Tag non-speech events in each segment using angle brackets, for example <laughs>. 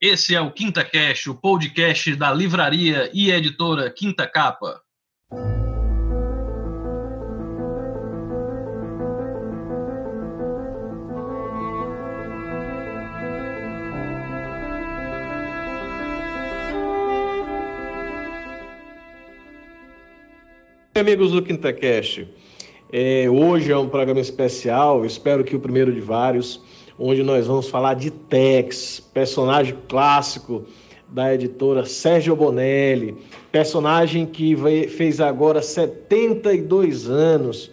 Esse é o Quinta Cash, o podcast da livraria e editora Quinta Capa. Amigos do Quinta Cash, é, hoje é um programa especial, espero que o primeiro de vários onde nós vamos falar de Tex, personagem clássico da editora Sérgio Bonelli, personagem que fez agora 72 anos.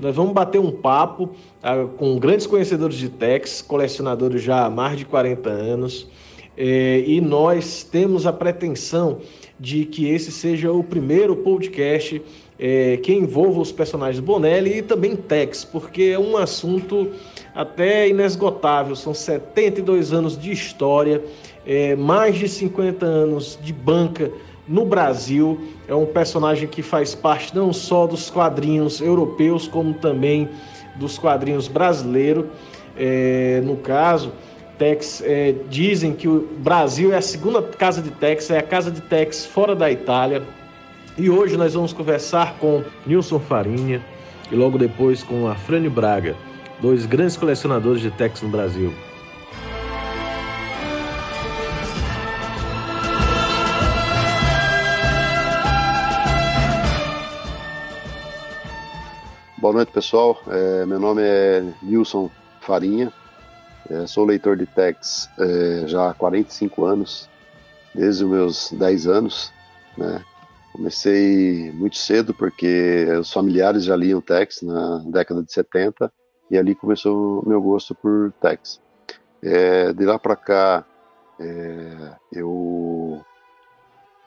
Nós vamos bater um papo ah, com grandes conhecedores de Tex, colecionadores já há mais de 40 anos, eh, e nós temos a pretensão de que esse seja o primeiro podcast é, que envolva os personagens Bonelli e também Tex, porque é um assunto até inesgotável. São 72 anos de história, é, mais de 50 anos de banca no Brasil. É um personagem que faz parte não só dos quadrinhos europeus, como também dos quadrinhos brasileiros. É, no caso, Tex é, dizem que o Brasil é a segunda casa de Tex, é a casa de Tex fora da Itália. E hoje nós vamos conversar com Nilson Farinha e logo depois com Afrânio Braga, dois grandes colecionadores de Tex no Brasil. Boa noite, pessoal. É, meu nome é Nilson Farinha. É, sou leitor de Tex é, já há 45 anos, desde os meus 10 anos. Né? Comecei muito cedo porque os familiares já liam Tex na década de 70 e ali começou o meu gosto por Tex. É, de lá para cá, é, eu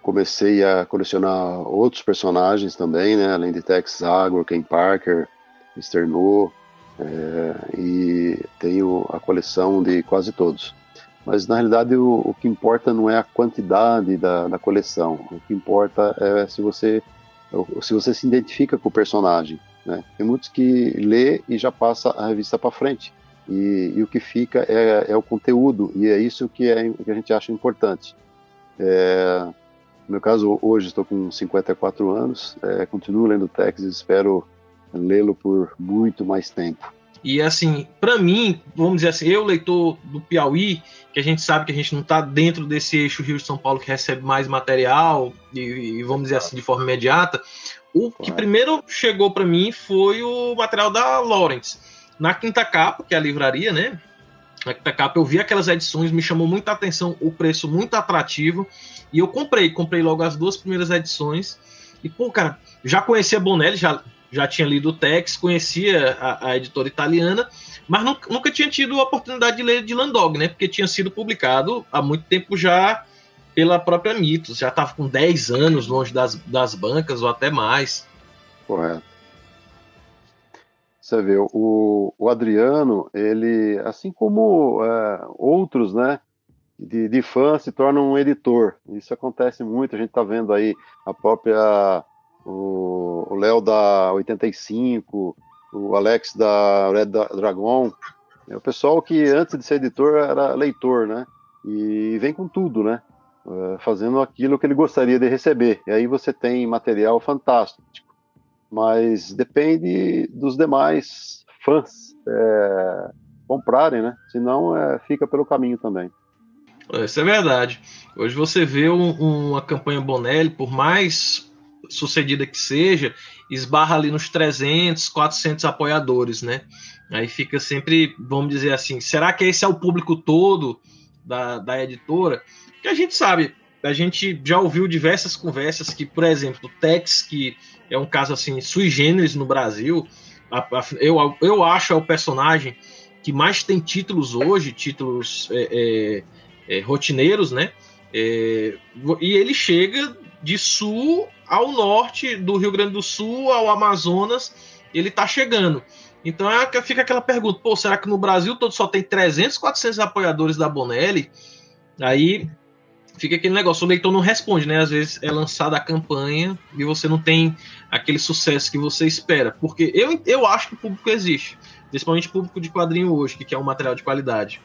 comecei a colecionar outros personagens também, né? Além de Tex Agro, Ken Parker, Mr. No, é, e tenho a coleção de quase todos. Mas na realidade o, o que importa não é a quantidade da, da, coleção, o que importa é se você se você se identifica com o personagem. Né? Tem muitos que lê e já passa a revista para frente. E, e, o que fica é, é, o conteúdo, e é isso que, é, que a gente acha importante. É, no meu caso, hoje estou com 54 anos, é, continuo lendo Texas e espero lê-lo por muito mais tempo. E assim, para mim, vamos dizer assim, eu, leitor do Piauí, que a gente sabe que a gente não está dentro desse eixo Rio de São Paulo que recebe mais material, e, e vamos dizer assim, de forma imediata, o que primeiro chegou para mim foi o material da Lawrence. Na quinta capa, que é a livraria, né? Na quinta capa eu vi aquelas edições, me chamou muita atenção, o preço muito atrativo, e eu comprei, comprei logo as duas primeiras edições. E, pô, cara, já conhecia Bonelli, já já tinha lido o Tex, conhecia a, a editora italiana, mas nunca, nunca, tinha tido a oportunidade de ler de Landog, né? Porque tinha sido publicado há muito tempo já pela própria Mitos, já estava com 10 anos longe das, das bancas ou até mais. Correto. Você vê, o, o Adriano, ele, assim como é, outros, né, de, de fã se torna um editor. Isso acontece muito, a gente está vendo aí a própria o Léo da 85, o Alex da Red Dragon. É o pessoal que antes de ser editor era leitor, né? E vem com tudo, né? É, fazendo aquilo que ele gostaria de receber. E aí você tem material fantástico. Mas depende dos demais fãs é, comprarem, né? Senão é, fica pelo caminho também. Isso é verdade. Hoje você vê um, uma campanha Bonelli, por mais sucedida que seja, esbarra ali nos 300, 400 apoiadores, né? Aí fica sempre, vamos dizer assim, será que esse é o público todo da, da editora? Que a gente sabe, a gente já ouviu diversas conversas que, por exemplo, o Tex, que é um caso assim sui generis no Brasil, eu, eu acho é o personagem que mais tem títulos hoje, títulos é, é, é, rotineiros, né? É, e ele chega de sul ao norte do Rio Grande do Sul, ao Amazonas, ele está chegando. Então é, fica aquela pergunta: pô, será que no Brasil todo só tem 300, 400 apoiadores da Bonelli? Aí fica aquele negócio: o leitor não responde, né? Às vezes é lançada a campanha e você não tem aquele sucesso que você espera. Porque eu, eu acho que o público existe, principalmente o público de quadrinho hoje, que quer um material de qualidade.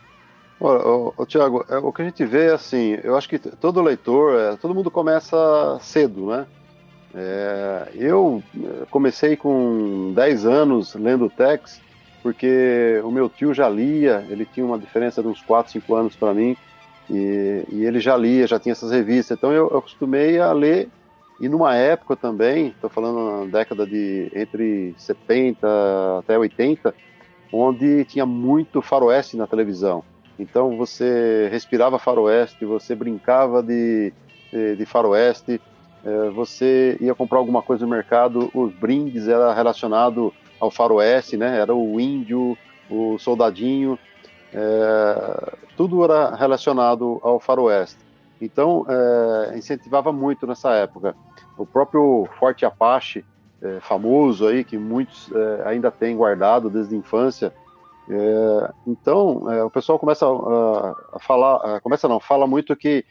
Ô, Tiago, é, o que a gente vê é assim, eu acho que todo leitor, é, todo mundo começa cedo, né? É, eu é, comecei com 10 anos lendo Tex, porque o meu tio já lia, ele tinha uma diferença de uns 4, 5 anos para mim, e, e, ele já lia, já tinha essas revistas, então eu, eu acostumei a ler, e numa época também, estou falando na década de entre 70 até 80, onde tinha muito faroeste na televisão. Então você respirava faroeste, você brincava de, de, de faroeste, é, você ia comprar alguma coisa no mercado, os brindes era relacionado ao faroeste, né? Era o índio, o soldadinho, é, tudo era relacionado ao faroeste. Então é, incentivava muito nessa época. O próprio Forte Apache, é, famoso aí que muitos é, ainda têm guardado desde a infância, é, então, é, o pessoal começa a, a falar, a, começa não, fala muito que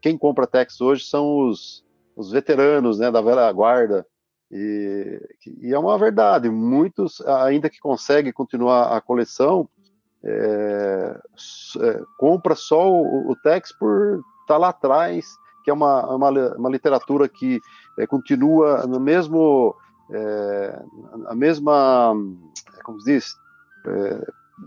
quem compra Tex hoje são os, os veteranos, né, da velha guarda, e, e, é uma verdade, muitos, ainda que conseguem continuar a coleção, é, é, compra só o, o Tex por estar tá lá atrás, que é uma, uma, uma literatura que é, continua no mesmo, é, a mesma, como se diz, é,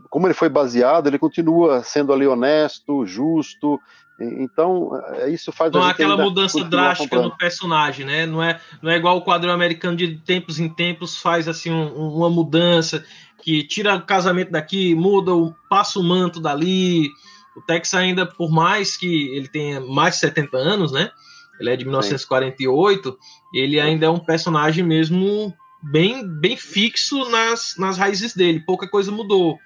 como ele foi baseado, ele continua sendo ali honesto, justo. Então, é, isso faz Não há aquela mudança drástica comprando. no personagem, né? Não é, não é igual o quadro americano de tempos em tempos faz assim um, uma mudança que tira o casamento daqui, muda, o, passa o manto dali. O Tex ainda, por mais que ele tenha mais de 70 anos, né? Ele é de 1948, Sim. ele ainda é um personagem mesmo bem, bem fixo nas, nas raízes dele. Pouca coisa mudou.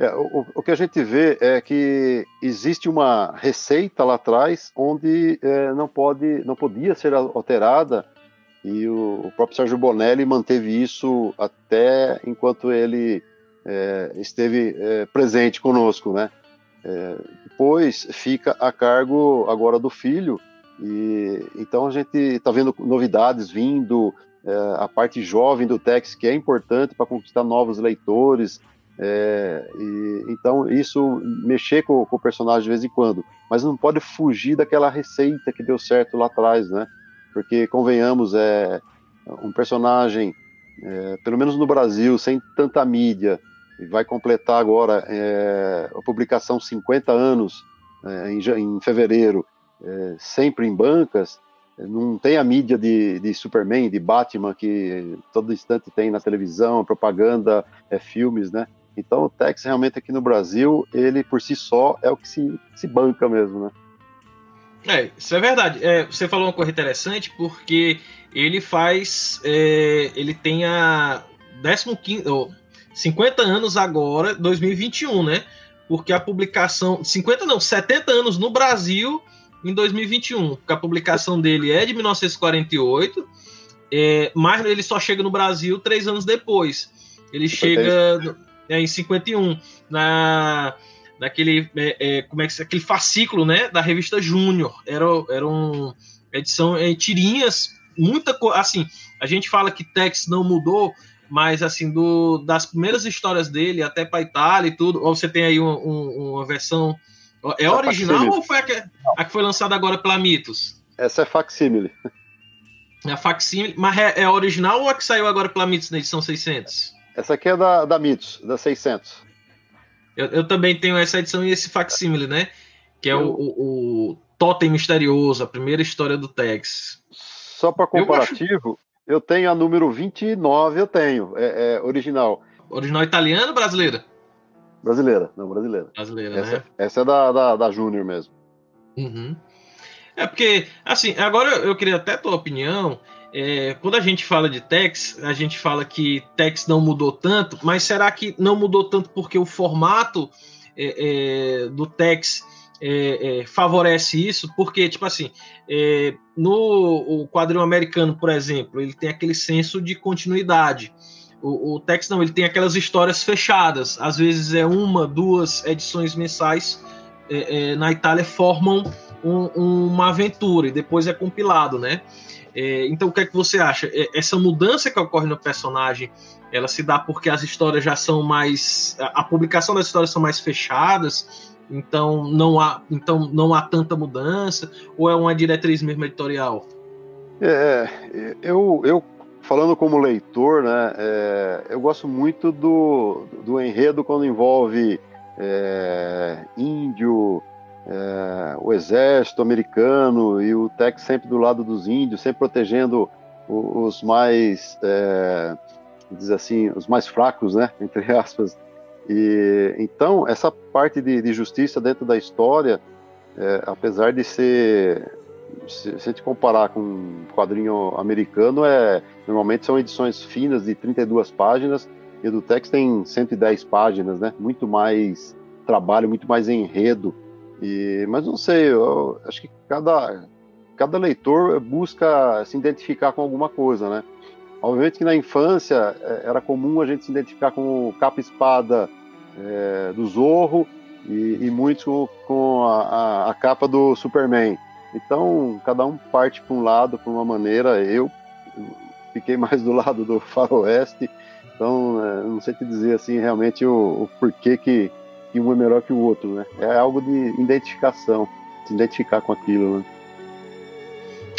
É, o, o, que a gente vê é que existe uma receita lá atrás onde é, não pode, não podia ser alterada e o, o, próprio Sérgio Bonelli manteve isso até enquanto ele é, esteve é, presente conosco, né? É, depois fica a cargo agora do filho e então a gente está vendo novidades vindo, é, a parte jovem do Tex que é importante para conquistar novos leitores é, e, então, isso mexer com, com, o personagem de vez em quando, mas não pode fugir daquela receita que deu certo lá atrás, né? Porque, convenhamos, é um personagem, é, pelo menos no Brasil, sem tanta mídia, e vai completar agora é, a publicação 50 anos é, em, em, fevereiro, é, sempre em bancas, não tem a mídia de, de, Superman, de Batman, que todo instante tem na televisão, propaganda, é, filmes, né? Então o Tex realmente aqui no Brasil, ele por si só é o que se, se banca mesmo, né? É, isso é verdade. É, você falou uma coisa interessante porque ele faz. É, ele tem a 15, oh, 50 anos agora, 2021, né? Porque a publicação. 50 não, 70 anos no Brasil em 2021. Porque a publicação dele é de 1948, é, mas ele só chega no Brasil três anos depois. Ele chega é, em 51, na, naquele, é, é, como é que aquele fascículo, né, da revista Júnior. Era, era uma edição é, tirinhas, muita coisa, assim, a gente fala que Tex não mudou, mas assim, do, das primeiras histórias dele até para Itália e tudo, ou você tem aí um, um, uma versão, é original ou foi a que, a que foi lançada agora pela Mitos? Essa é facsímile. É a facsímile, mas é, é original ou a que saiu agora pela Mitos na edição 600? Essa aqui é da, da Mitos, da 600. Eu, eu também tenho essa edição e esse facsímile, né? Que é eu... o, o, o Totem Misterioso, a primeira história do Tex. Só para comparativo, eu, acho... eu, tenho a número 29, eu tenho, é, é original. Original italiano ou brasileira? Brasileira, não, brasileira. Brasileira, essa, né? Essa é da, da, da Júnior mesmo. Uhum. É porque, assim, agora eu queria até a tua opinião. É, quando a gente fala de Tex, a gente fala que Tex não mudou tanto, mas será que não mudou tanto porque o formato é, é, do Tex é, é, favorece isso? Porque, tipo assim, é, no quadrinho americano, por exemplo, ele tem aquele senso de continuidade. O, o Tex não, ele tem aquelas histórias fechadas. Às vezes é uma, duas edições mensais na Itália formam um, uma aventura e depois é compilado, né? É, então, o que é que você acha? É, essa mudança que ocorre no personagem, ela se dá porque as histórias já são mais, a publicação das histórias são mais fechadas, então não há, então não há tanta mudança, ou é uma diretriz mesmo editorial? É, eu, eu falando como leitor, né, é, eu gosto muito do, do enredo quando envolve é, índio, é, o exército americano e o Tex sempre do lado dos índios, sempre protegendo os, mais, é, diz assim, os mais fracos, né, <laughs> entre aspas. E então essa parte de, de justiça dentro da história, é, apesar de ser se, se, gente comparar com um quadrinho americano, é normalmente são edições finas de 32 páginas e do Tex tem 110 páginas, né? Muito mais trabalho, muito mais enredo. E, mas não sei, eu acho que cada, cada leitor busca se identificar com alguma coisa, né? Obviamente que na infância é, era comum a gente se identificar com o capa-espada é, do Zorro e, e muitos com, com a, a, a, capa do Superman. Então, cada um parte para um lado, para uma maneira. Eu fiquei <laughs> mais do lado do faroeste, então é, não sei te dizer assim realmente o, o porquê que, que um é melhor que o outro, né? É algo de identificação, se identificar com aquilo, né?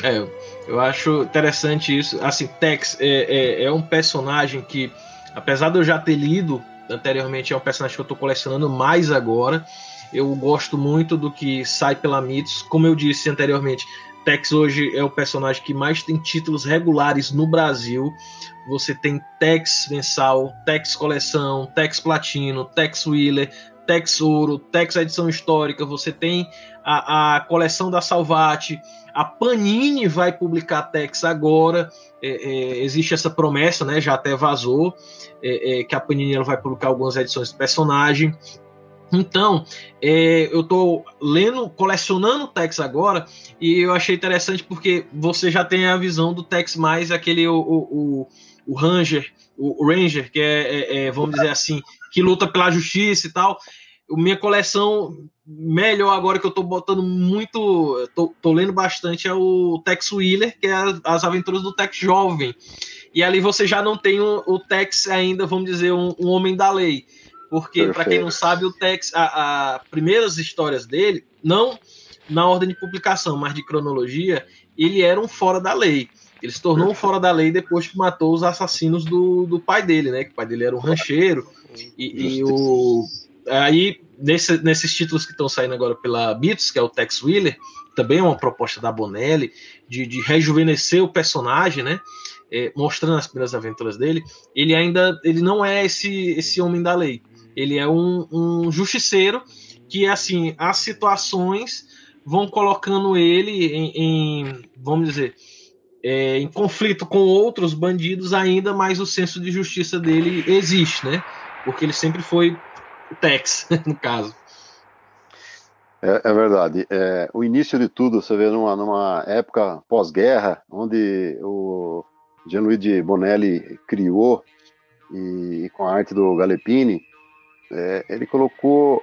É, eu acho interessante isso. Assim, Tex é, é, é um personagem que, apesar de eu já ter lido anteriormente, é um personagem que eu estou colecionando mais agora. Eu gosto muito do que sai pela Mitos. Como eu disse anteriormente, Tex hoje é o personagem que mais tem títulos regulares no Brasil. Você tem Tex mensal, Tex coleção, Tex platino, Tex Wheeler, Tex Ouro, Tex edição histórica. Você tem a, a coleção da Salvati. A Panini vai publicar Tex agora. É, é, existe essa promessa, né? Já até vazou é, é que a Panini vai publicar algumas edições do personagem. Então, é, eu estou lendo, colecionando o Tex agora, e eu achei interessante porque você já tem a visão do Tex mais aquele o, o, o Ranger, o Ranger, que é, é, vamos dizer assim, que luta pela justiça e tal. Minha coleção melhor agora que eu estou botando muito, tô, tô, lendo bastante é o Tex Wheeler, que é as aventuras do Tex jovem. E ali você já não tem o, o Tex ainda, vamos dizer, um, um homem da lei porque, para quem não sabe, o Tex, as primeiras histórias dele, não na ordem de publicação, mas de cronologia, ele era um fora da lei. Ele se tornou um fora da lei depois que matou os assassinos do, do pai dele, né? Que o pai dele era um rancheiro. E, e o. Aí, nesse, nesses títulos que estão saindo agora pela Beats, que é o Tex Wheeler, também é uma proposta da Bonelli de, de rejuvenescer o personagem, né? É, mostrando as primeiras aventuras dele. Ele ainda ele não é esse, esse homem da lei. Ele é um, um justiceiro que, assim, as situações vão colocando ele em, em vamos dizer, é, em conflito com outros bandidos ainda, mas o senso de justiça dele existe, né? Porque ele sempre foi o Tex, <laughs> no caso. É, é verdade. É, o início de tudo, você vê numa, numa época pós-guerra, onde o Gianluigi Bonelli criou, e, com a arte do Galepini, é, ele colocou.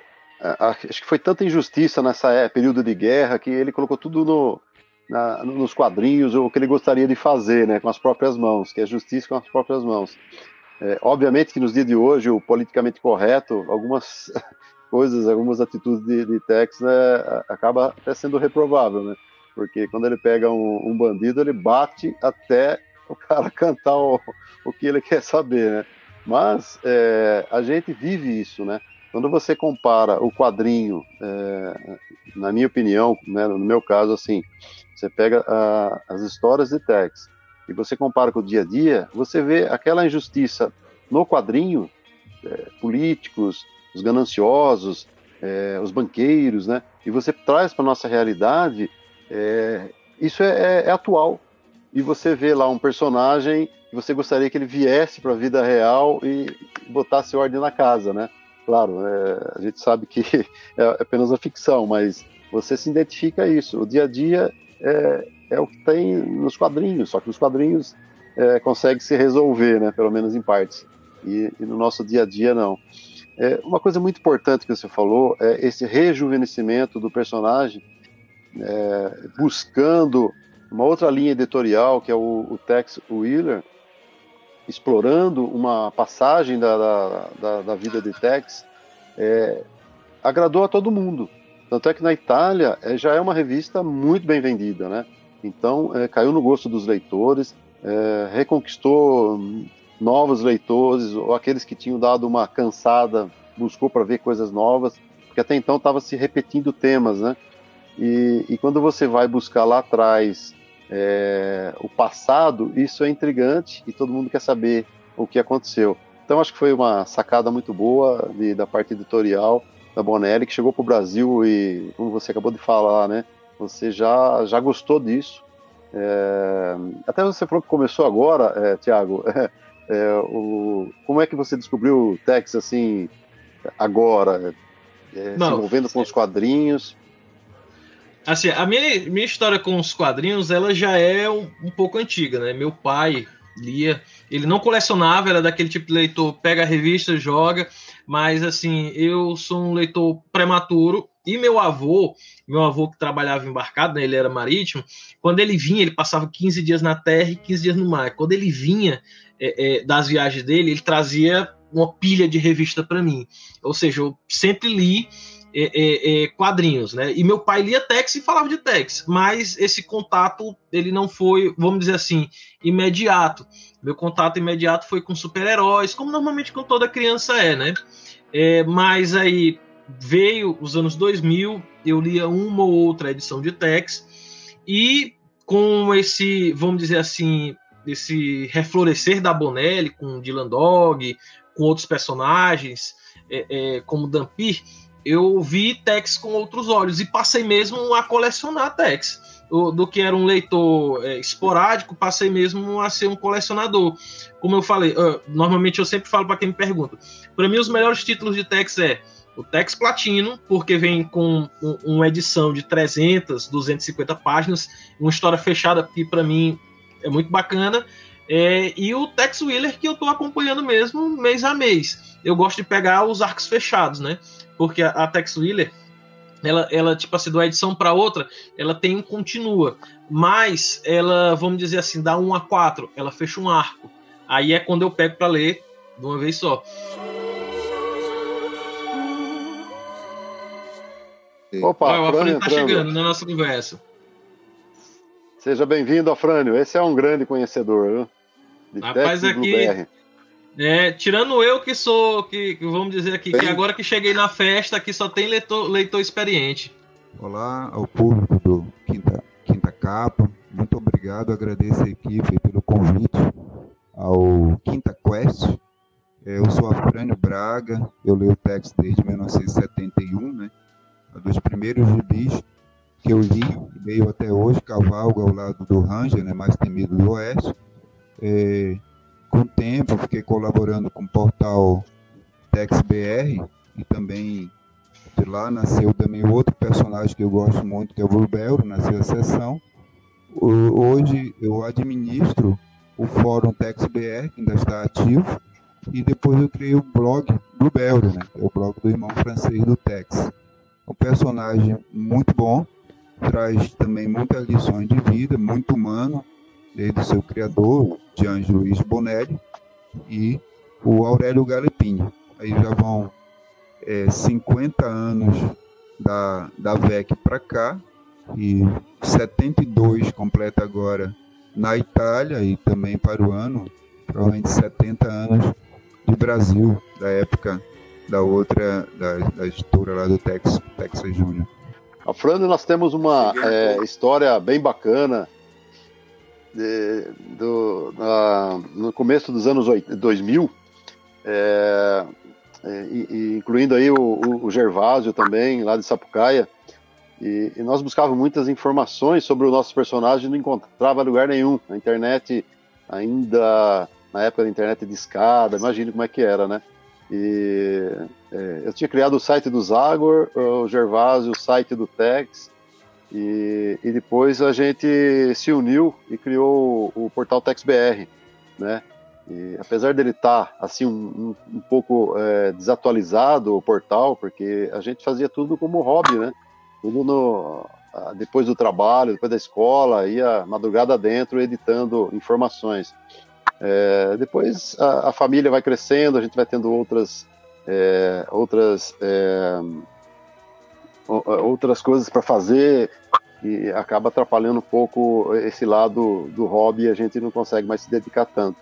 Acho que foi tanta injustiça nessa é, período de guerra que ele colocou tudo no, na, nos quadrinhos o que ele gostaria de fazer, né, com as próprias mãos, que é justiça com as próprias mãos. É, obviamente que nos dias de hoje o politicamente correto, algumas <laughs> coisas, algumas atitudes de, de Tex, né, acaba até sendo reprovável, né? Porque quando ele pega um, um bandido, ele bate até o cara <laughs> cantar o, o que ele quer saber, né? Mas é, a gente vive isso, né? Quando você compara o quadrinho, é, na minha opinião, né, no meu caso, assim, você pega a, as histórias de Tex e você compara com o dia a dia, você vê aquela injustiça no quadrinho, é, políticos, os gananciosos, é, os banqueiros, né? E você traz para nossa realidade, é, isso é, é, é atual. E você vê lá um personagem você gostaria que ele viesse para a vida real e botasse ordem na casa, né? Claro, é, a gente sabe que <laughs> é apenas uma ficção, mas você se identifica a isso. O dia a dia é, é o que tem nos quadrinhos, só que nos quadrinhos é, consegue se resolver, né? Pelo menos em partes. E, e no nosso dia a dia não. É, uma coisa muito importante que você falou é esse rejuvenescimento do personagem, é, buscando uma outra linha editorial, que é o, o Tex Wheeler, explorando uma passagem da, da, da, da vida de Tex, é, agradou a todo mundo. Tanto é que na Itália é, já é uma revista muito bem vendida, né? Então é, caiu no gosto dos leitores, é, reconquistou novos leitores, ou aqueles que tinham dado uma cansada, buscou para ver coisas novas, porque até então estava se repetindo temas, né? E, e, quando você vai buscar lá atrás é, o passado, isso é intrigante e todo mundo quer saber o que aconteceu. Então acho que foi uma sacada muito boa de, da parte editorial da Bonelli, que chegou para o Brasil e, como você acabou de falar, né? Você já, já gostou disso. É, até você falou que começou agora, é, Tiago. <laughs> É, o, como é que você descobriu o Tex assim agora? É, Não, se envolvendo com os quadrinhos? Assim, a minha, minha história com os quadrinhos, ela já é um, um, pouco antiga, né? Meu pai lia, ele não colecionava, era daquele tipo de leitor, pega a revista, joga, mas assim, eu sou um leitor prematuro e meu avô, meu avô que trabalhava embarcado, né, ele era marítimo, quando ele vinha, ele passava 15 dias na terra e 15 dias no mar. Quando ele vinha é, é, das viagens dele, ele trazia uma pilha de revista para mim. Ou seja, eu sempre li é, é, é, quadrinhos, né? E meu pai lia Tex e falava de Tex, mas esse contato ele não foi, vamos dizer assim, imediato. Meu contato imediato foi com super-heróis, como normalmente com toda criança é, né? É, mas aí veio os anos 2000, eu lia uma ou outra edição de Tex e com esse, vamos dizer assim, esse reflorescer da Bonelli com Dylan Dog, com outros personagens, é, é, como Dampir, eu vi Tex com outros olhos e passei mesmo a colecionar Tex. Do, que era um leitor é, esporádico, passei mesmo a ser um colecionador. Como eu falei, uh, normalmente eu sempre falo para quem me pergunta. Para mim, os melhores títulos de Tex é o Tex Platino, porque vem com um, uma edição de 300, 250 páginas, uma história fechada que para mim é muito bacana. É, e o Tex Wheeler, que eu estou acompanhando mesmo mês a mês. Eu gosto de pegar os arcos fechados, né? Porque a, a Tex Wheeler, ela, ela, tipo assim, de uma edição para outra, ela tem um continua. Mas ela, vamos dizer assim, dá um a quatro, ela fecha um arco. Aí é quando eu pego para ler de uma vez só. Opa, Olha, o Afrânio está chegando na nossa conversa. Seja bem-vindo, Afrânio. Esse é um grande conhecedor, viu? De Rapaz, aqui. É, tirando eu que sou, que, vamos dizer aqui, que agora que cheguei na festa, aqui só tem leitor, leitor experiente. Olá ao público do Quinta, Quinta Capa, muito obrigado, agradeço a equipe pelo convite ao Quinta Quest. É, eu sou Afrânio Braga, eu leio o texto desde 1971, né? Um dos primeiros gibis que eu li, leio até hoje, cavalgo ao lado do Ranger, né, mais temido do Oeste. É, com o tempo, fiquei colaborando com o portal TexBR e também de lá nasceu também outro personagem que eu gosto muito, que é o Bluebell, nasceu a sessão. Hoje eu administro o fórum TexBR, que ainda está ativo, e depois eu criei o blog Bluebell, né, que é o blog do irmão francês do Tex. Um personagem muito bom, traz também muitas lições de vida, muito humano, desde o seu criador, Gianni Luiz Bonelli, e o Aurélio Galepinho. Aí já vão é, 50 anos da, da VEC para cá, e 72 completa agora na Itália, e também para o ano, provavelmente 70 anos de Brasil, da época da outra, da, da editora lá do Texas, Texas Júnior. A nós temos uma é, história bem bacana de, do, na, no começo dos anos 2000, é, é, incluindo aí o, o, Gervásio também, lá de Sapucaia, e, e, nós buscávamos muitas informações sobre o nosso personagem e não encontrava lugar nenhum. A internet ainda, na época da internet de escada, imagine como é que era, né? E é, eu tinha criado o site do Zagor, o Gervásio, o site do Tex, e, e depois a gente se uniu e criou o, o portal TexBR, né? E apesar dele estar tá, assim um, um, um pouco é, desatualizado o portal, porque a gente fazia tudo como hobby, né? Tudo no, depois do trabalho, depois da escola, ia madrugada dentro editando informações. É, depois a, a, família vai crescendo, a gente vai tendo outras é, outras é, outras coisas para fazer e acaba atrapalhando um pouco esse lado do hobby a gente não consegue mais se dedicar tanto.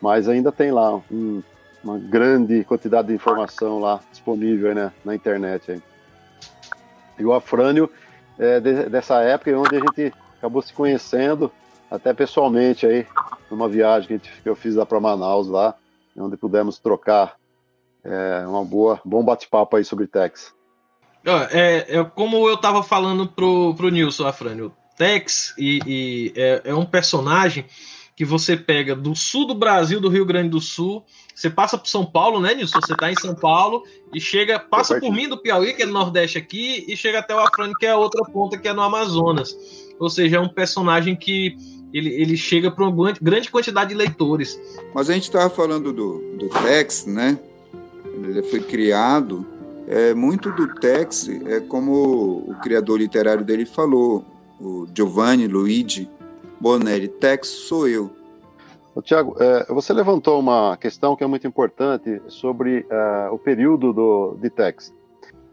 Mas ainda tem lá um, uma grande quantidade de informação lá disponível né, na internet. Aí. E o Afrânio é de, dessa época onde a gente acabou se conhecendo até pessoalmente aí, numa viagem que, gente, que eu fiz lá para Manaus lá, onde pudemos trocar é, uma boa, bom bate-papo aí sobre Tex. É, é, como eu estava falando pro, pro Nilson Afrânio, Tex e, e é, é, um personagem que você pega do sul do Brasil, do Rio Grande do Sul, você passa por São Paulo, né, Nilson? Você está em São Paulo e chega, passa por mim do Piauí, que é no Nordeste aqui, e chega até o Afrânio, que é a outra ponta, que é no Amazonas. Ou seja, é um personagem que ele, ele chega para uma grande quantidade de leitores. Mas a gente estava falando do, do Tex, né? Ele foi criado. É, muito do Tex é como o criador literário dele falou, o Giovanni Luigi Bonelli. Tex sou eu. Tiago, é, você levantou uma questão que é muito importante sobre é, o período do, de Tex.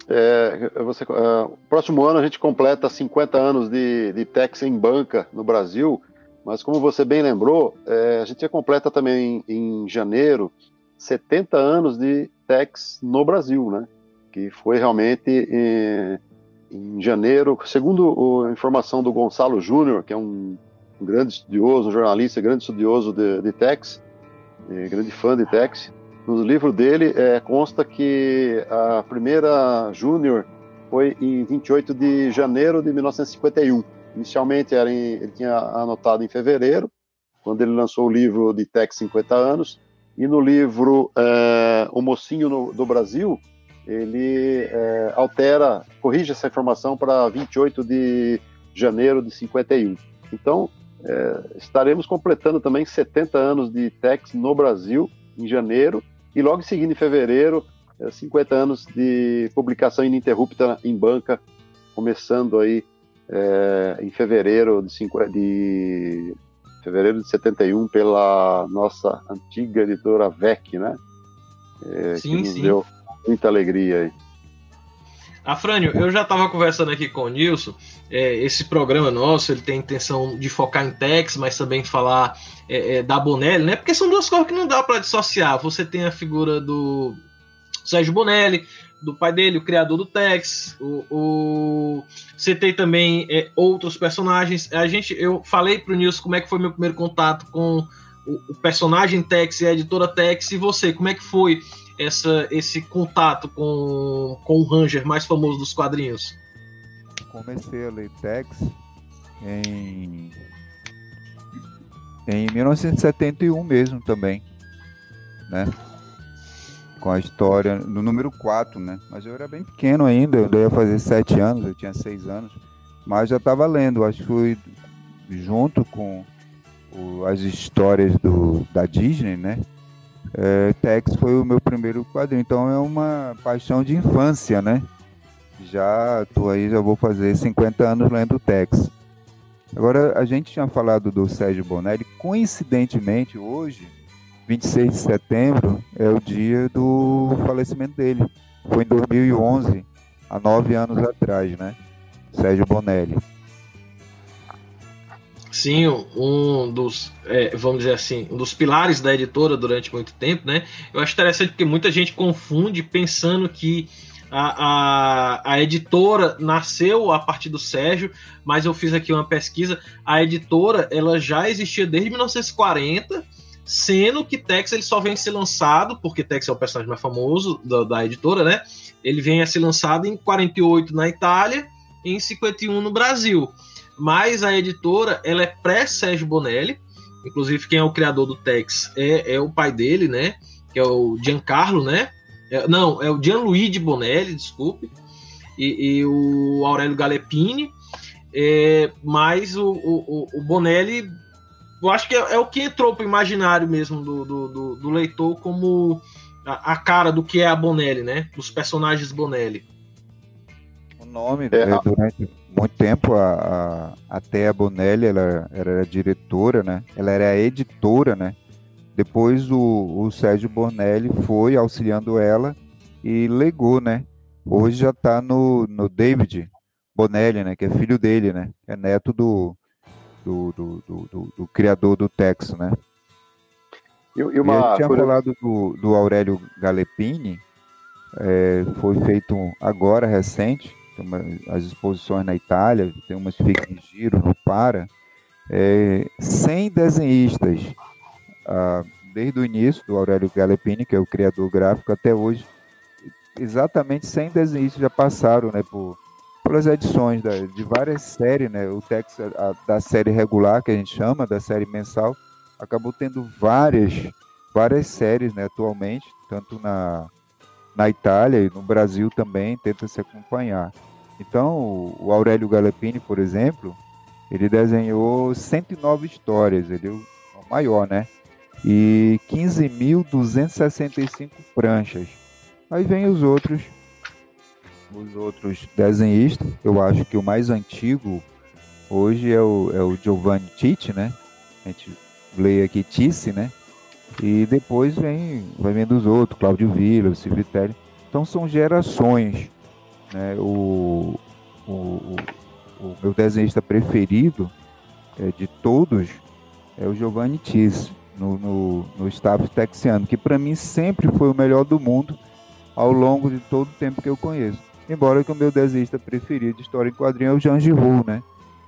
É, você, uh, próximo ano a gente completa 50 anos de, de Tex em banca no Brasil mas como você bem lembrou, é, a gente completa também em, janeiro 70 anos de Tex no Brasil, né? Que foi realmente em, em janeiro, segundo a informação do Gonçalo Júnior, que é um, um, grande estudioso, um jornalista, grande estudioso de, de Tex, é, grande fã de Tex. No livro dele é, consta que a primeira Júnior foi em 28 de janeiro de 1951 Inicialmente era em, ele tinha anotado em fevereiro, quando ele lançou o livro de Tech 50 anos, e no livro é, O Mocinho no, do Brasil, ele é, altera, corrige essa informação para 28 de janeiro de 51. Então, é, estaremos completando também 70 anos de Tex no Brasil, em janeiro, e logo em seguida, em fevereiro, 50 anos de publicação ininterrupta em banca, começando aí é, em fevereiro de, cinco, de fevereiro de 71 pela nossa antiga editora VEC, né? É, sim, que nos sim. deu muita alegria aí. Afrânio, eu já estava conversando aqui com o Nilson. É, esse programa nosso ele tem a intenção de focar em Tex, mas também falar é, é, da Bonelli, né? Porque são duas coisas que não dá para dissociar. Você tem a figura do Sérgio Bonelli, do pai dele, o criador do Tex. O, o... Você tem também é, outros personagens. A gente, eu falei pro Nilson como é que foi meu primeiro contato com o, o, personagem Tex e a editora Tex. E você, como é que foi essa, esse contato com, com o Ranger mais famoso dos quadrinhos? Comecei a ler Tex em, em 1971 mesmo também, né? Com a história no número 4, né? Mas eu era bem pequeno ainda, eu ia fazer 7 anos, eu tinha 6 anos, mas já estava lendo, acho que fui junto com o, as histórias do, da Disney, né? É, Tex foi o meu primeiro quadrinho, então é uma paixão de infância, né? Já tô aí, já vou fazer 50 anos lendo Tex. Agora, a gente tinha falado do Sérgio Bonelli, coincidentemente hoje 26 de setembro é o dia do falecimento dele. Foi em 2011, há nove anos atrás, né? Sérgio Bonelli. Sim, um dos, é, vamos dizer assim, um dos pilares da editora durante muito tempo, né? Eu acho interessante porque muita gente confunde pensando que a, a, a, editora nasceu a partir do Sérgio, mas eu fiz aqui uma pesquisa. A editora ela já existia desde 1940 sendo que Tex ele só vem a ser lançado, porque Tex é o personagem mais famoso da, da, editora, né? Ele vem a ser lançado em 48 na Itália e em 51 no Brasil. Mas a editora, ela é pré-Sérgio Bonelli, inclusive quem é o criador do Tex é, é o pai dele, né? Que é o Giancarlo, né? É, não, é o Gianluigi Bonelli, desculpe, e, e o Aurélio Galepini. É, mas o, o, o Bonelli eu acho que é, é o que entrou pro imaginário mesmo do, do, do, do leitor como a, a, cara do que é a Bonelli, né? Dos personagens Bonelli. O nome, é, né, durante muito tempo, a, a, a Thea Bonelli, ela, ela era diretora, né? Ela era editora, né? Depois o, o Sérgio Bonelli foi auxiliando ela e legou, né? Hoje já está no, no David Bonelli, né? Que é filho dele, né? É neto do, do, do, do, do, do criador do Texo, né? E, e uma... Eu tinha falado do, do Aurélio Galepini, é, foi feito agora, recente, uma, as exposições na Itália, tem umas que ficam em giro, no Para, é, 100 desenhistas, ah, desde o início do Aurélio Galepini, que é o criador gráfico, até hoje, exatamente 100 desenhistas já passaram né, por, pelas edições da, de várias séries, né, o texto a, da série regular, que a gente chama, da série mensal, acabou tendo várias, várias séries né, atualmente, tanto na, na Itália e no Brasil também, tenta se acompanhar. Então, o Aurélio Galepini, por exemplo, ele desenhou 109 histórias, ele é o maior, né? E 15.265 pranchas. Aí vem os outros, os outros desenhistas. Eu acho que o mais antigo hoje é o, é o Giovanni Titti, né? A gente lê aqui Tice, né? E depois vem, vai vendo os outros, Cláudio Villa, o Silvitelli. Então são gerações. Né? O, o, o, o meu desenhista preferido é, de todos é o Giovanni Tisse, no, no, no staff texiano, que para mim sempre foi o melhor do mundo ao longo de todo o tempo que eu conheço. Embora que o meu desenhista preferido de história em quadrinho é o Jean Giraud, né?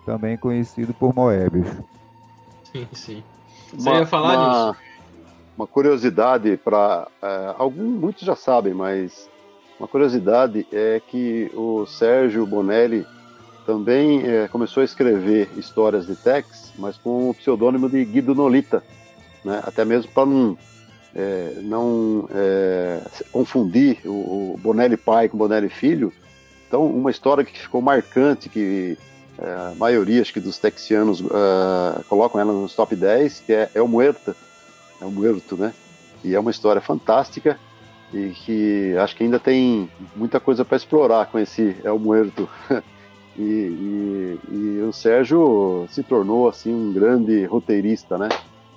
Também conhecido por Moebius. Sim, sim. Você uma, ia falar uma, disso? Uma curiosidade para é, alguns, muitos já sabem, mas uma curiosidade é que o Sérgio Bonelli também é, começou a escrever histórias de Tex, mas com o pseudônimo de Guido Nolita, né? até mesmo para não, é, não é, confundir o, o, Bonelli pai com Bonelli filho. Então, uma história que ficou marcante, que é, a maioria acho que dos texianos uh, colocam ela nos top 10, que é El Muerta, é o Muerto, né? E é uma história fantástica e que acho que ainda tem muita coisa para explorar com esse El Muerto. <laughs> e, e, e, o Sérgio se tornou assim um grande roteirista, né?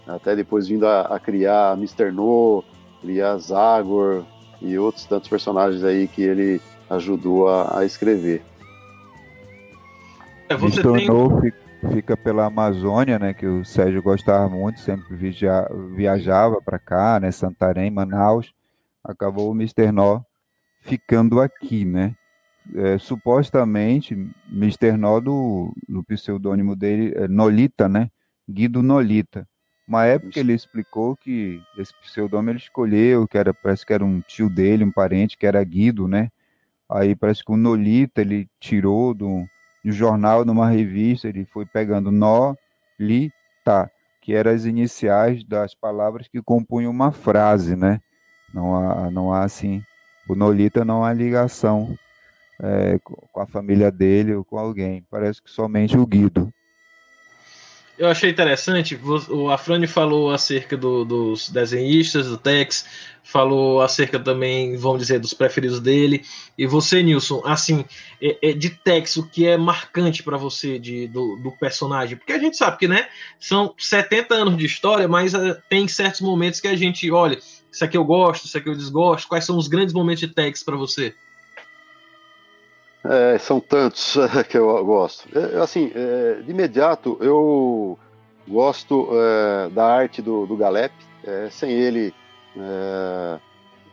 Até depois vindo a, a criar Mr. No, criar Zagor e outros tantos personagens aí que ele ajudou a, a escrever. É, você Mr. tem fica pela Amazônia, né, que o Sérgio gostava muito, sempre via, viajava para cá, né, Santarém, Manaus, acabou o Mr. Nó ficando aqui, né? É, supostamente, Mr. Nó, do, do pseudônimo dele, é Nolita, né? Guido Nolita. Uma época ele explicou que esse pseudônimo ele escolheu, que era, parece que era um tio dele, um parente, que era Guido, né? Aí parece que o Nolita ele tirou do, no jornal, numa revista, ele foi pegando nó, li, tá, que eram as iniciais das palavras que compunham uma frase, né? Não há, não há assim, o Nolita não há ligação é, com a família dele ou com alguém. Parece que somente o Guido eu achei interessante, o Afrani falou acerca do, dos desenhistas, do Tex, falou acerca também, vamos dizer, dos preferidos dele. E você, Nilson, assim, é, é de Tex, o que é marcante para você de, do, do, personagem? Porque a gente sabe que, né, são 70 anos de história, mas uh, tem certos momentos que a gente, olha, isso aqui eu gosto, isso aqui eu desgosto. Quais são os grandes momentos de Tex para você? É, são tantos <laughs> que eu gosto. É, assim, é, de imediato, eu gosto é, da arte do, do Galep. É, sem ele, é,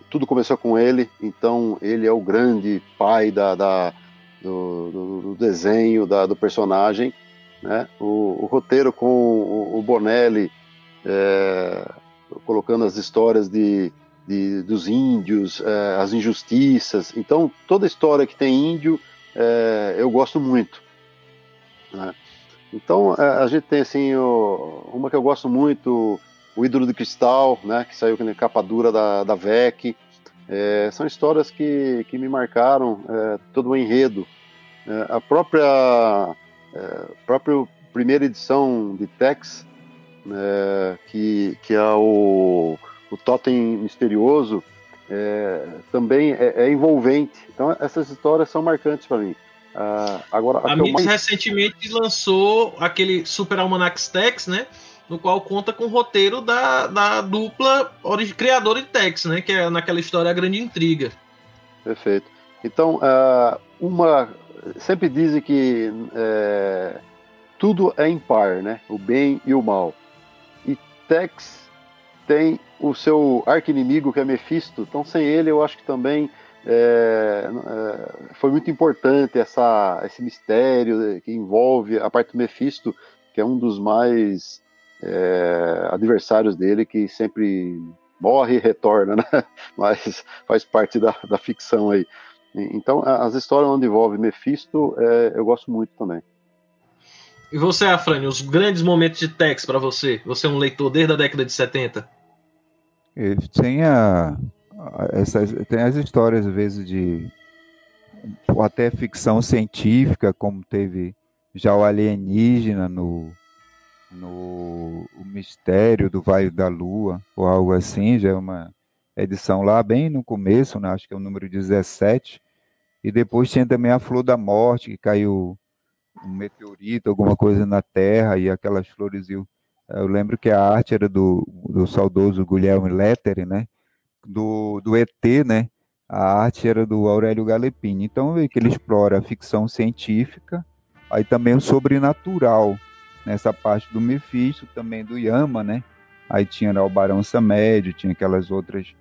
tudo começou com ele, então ele é o grande pai da, da do, do, do, desenho, da, do personagem. Né? O, o roteiro com o, o Bonelli colocando as histórias de de, dos índios, é, as injustiças. Então, toda história que tem índio, é, eu gosto muito. Né? Então, é, a gente tem assim, o, uma que eu gosto muito, o Ídolo de Cristal, né, que saiu na capa dura da, da VEC. São histórias que, que me marcaram todo o enredo. a própria, própria primeira edição de Tex, que, que é o o Totem Misterioso, é, também é, é, envolvente. Então, essas histórias são marcantes para mim. Uh, agora, a, a mais... recentemente lançou aquele Super Almanac Tex, né? No qual conta com o roteiro da, da dupla criadora de Tex, né? Que é naquela história A Grande Intriga. Perfeito. Então, uh, uma. Sempre dizem que é, tudo é impar, né? O bem e o mal. E Tex tem o seu arqui-inimigo, que é Mephisto. Então, sem ele, eu acho que também é, é, foi muito importante essa, esse mistério que envolve a parte do Mephisto, que é um dos mais é, adversários dele, que sempre morre e retorna, né? <laughs> mas faz parte da, da ficção aí. Então, as histórias onde envolve Mephisto, é, eu gosto muito também. E você, Afrânio, os grandes momentos de Tex para você? Você é um leitor desde a década de 70? Tem a, essas, tem as histórias, às vezes, de até ficção científica, como teve já o alienígena no, no o Mistério do Vale da Lua, ou algo assim, já é uma edição lá bem no começo, né? acho que é o número 17, e depois tinha também a Flor da Morte, que caiu um meteorito, alguma coisa na Terra, e aquelas flores. Eu, eu lembro que a arte era do, do saudoso Guilherme Letteri, né? do, do ET, né? A arte era do Aurélio Galepini. Então, que ele explora a ficção científica, aí também o sobrenatural, nessa parte do Mephisto, também do Yama, né? Aí tinha o Barão Samédio, tinha aquelas outras.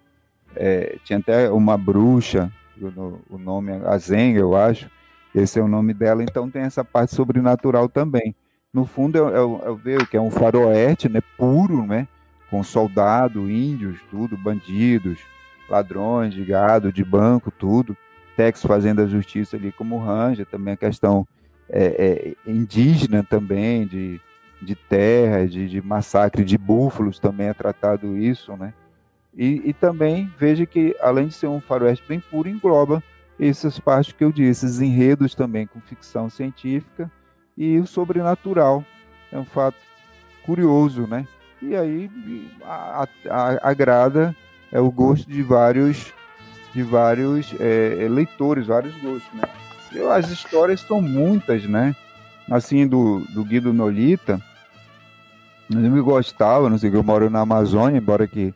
É, tinha até uma bruxa, o, o nome é Azenga, eu acho. Esse é o nome dela, então tem essa parte sobrenatural também. No fundo, eu vejo que é um faroeste, né? Puro, né? com soldado, índios, tudo, bandidos, ladrões de gado, de banco, tudo. Tex fazendo a justiça ali como Ranja, também a questão é, é, indígena também, de, de terra, de, de, massacre de búfalos, também é tratado isso, né? E, e, também veja que, além de ser um faroeste bem puro, engloba essas partes que eu disse, esses enredos também com ficção científica e o sobrenatural. É um fato curioso, né? e aí a, a, agrada é o gosto de vários de vários é, leitores, vários gostos, né? Eu, as histórias são muitas, né? Assim, do, do Guido Nolita, eu me gostava, não sei eu moro na Amazônia, embora que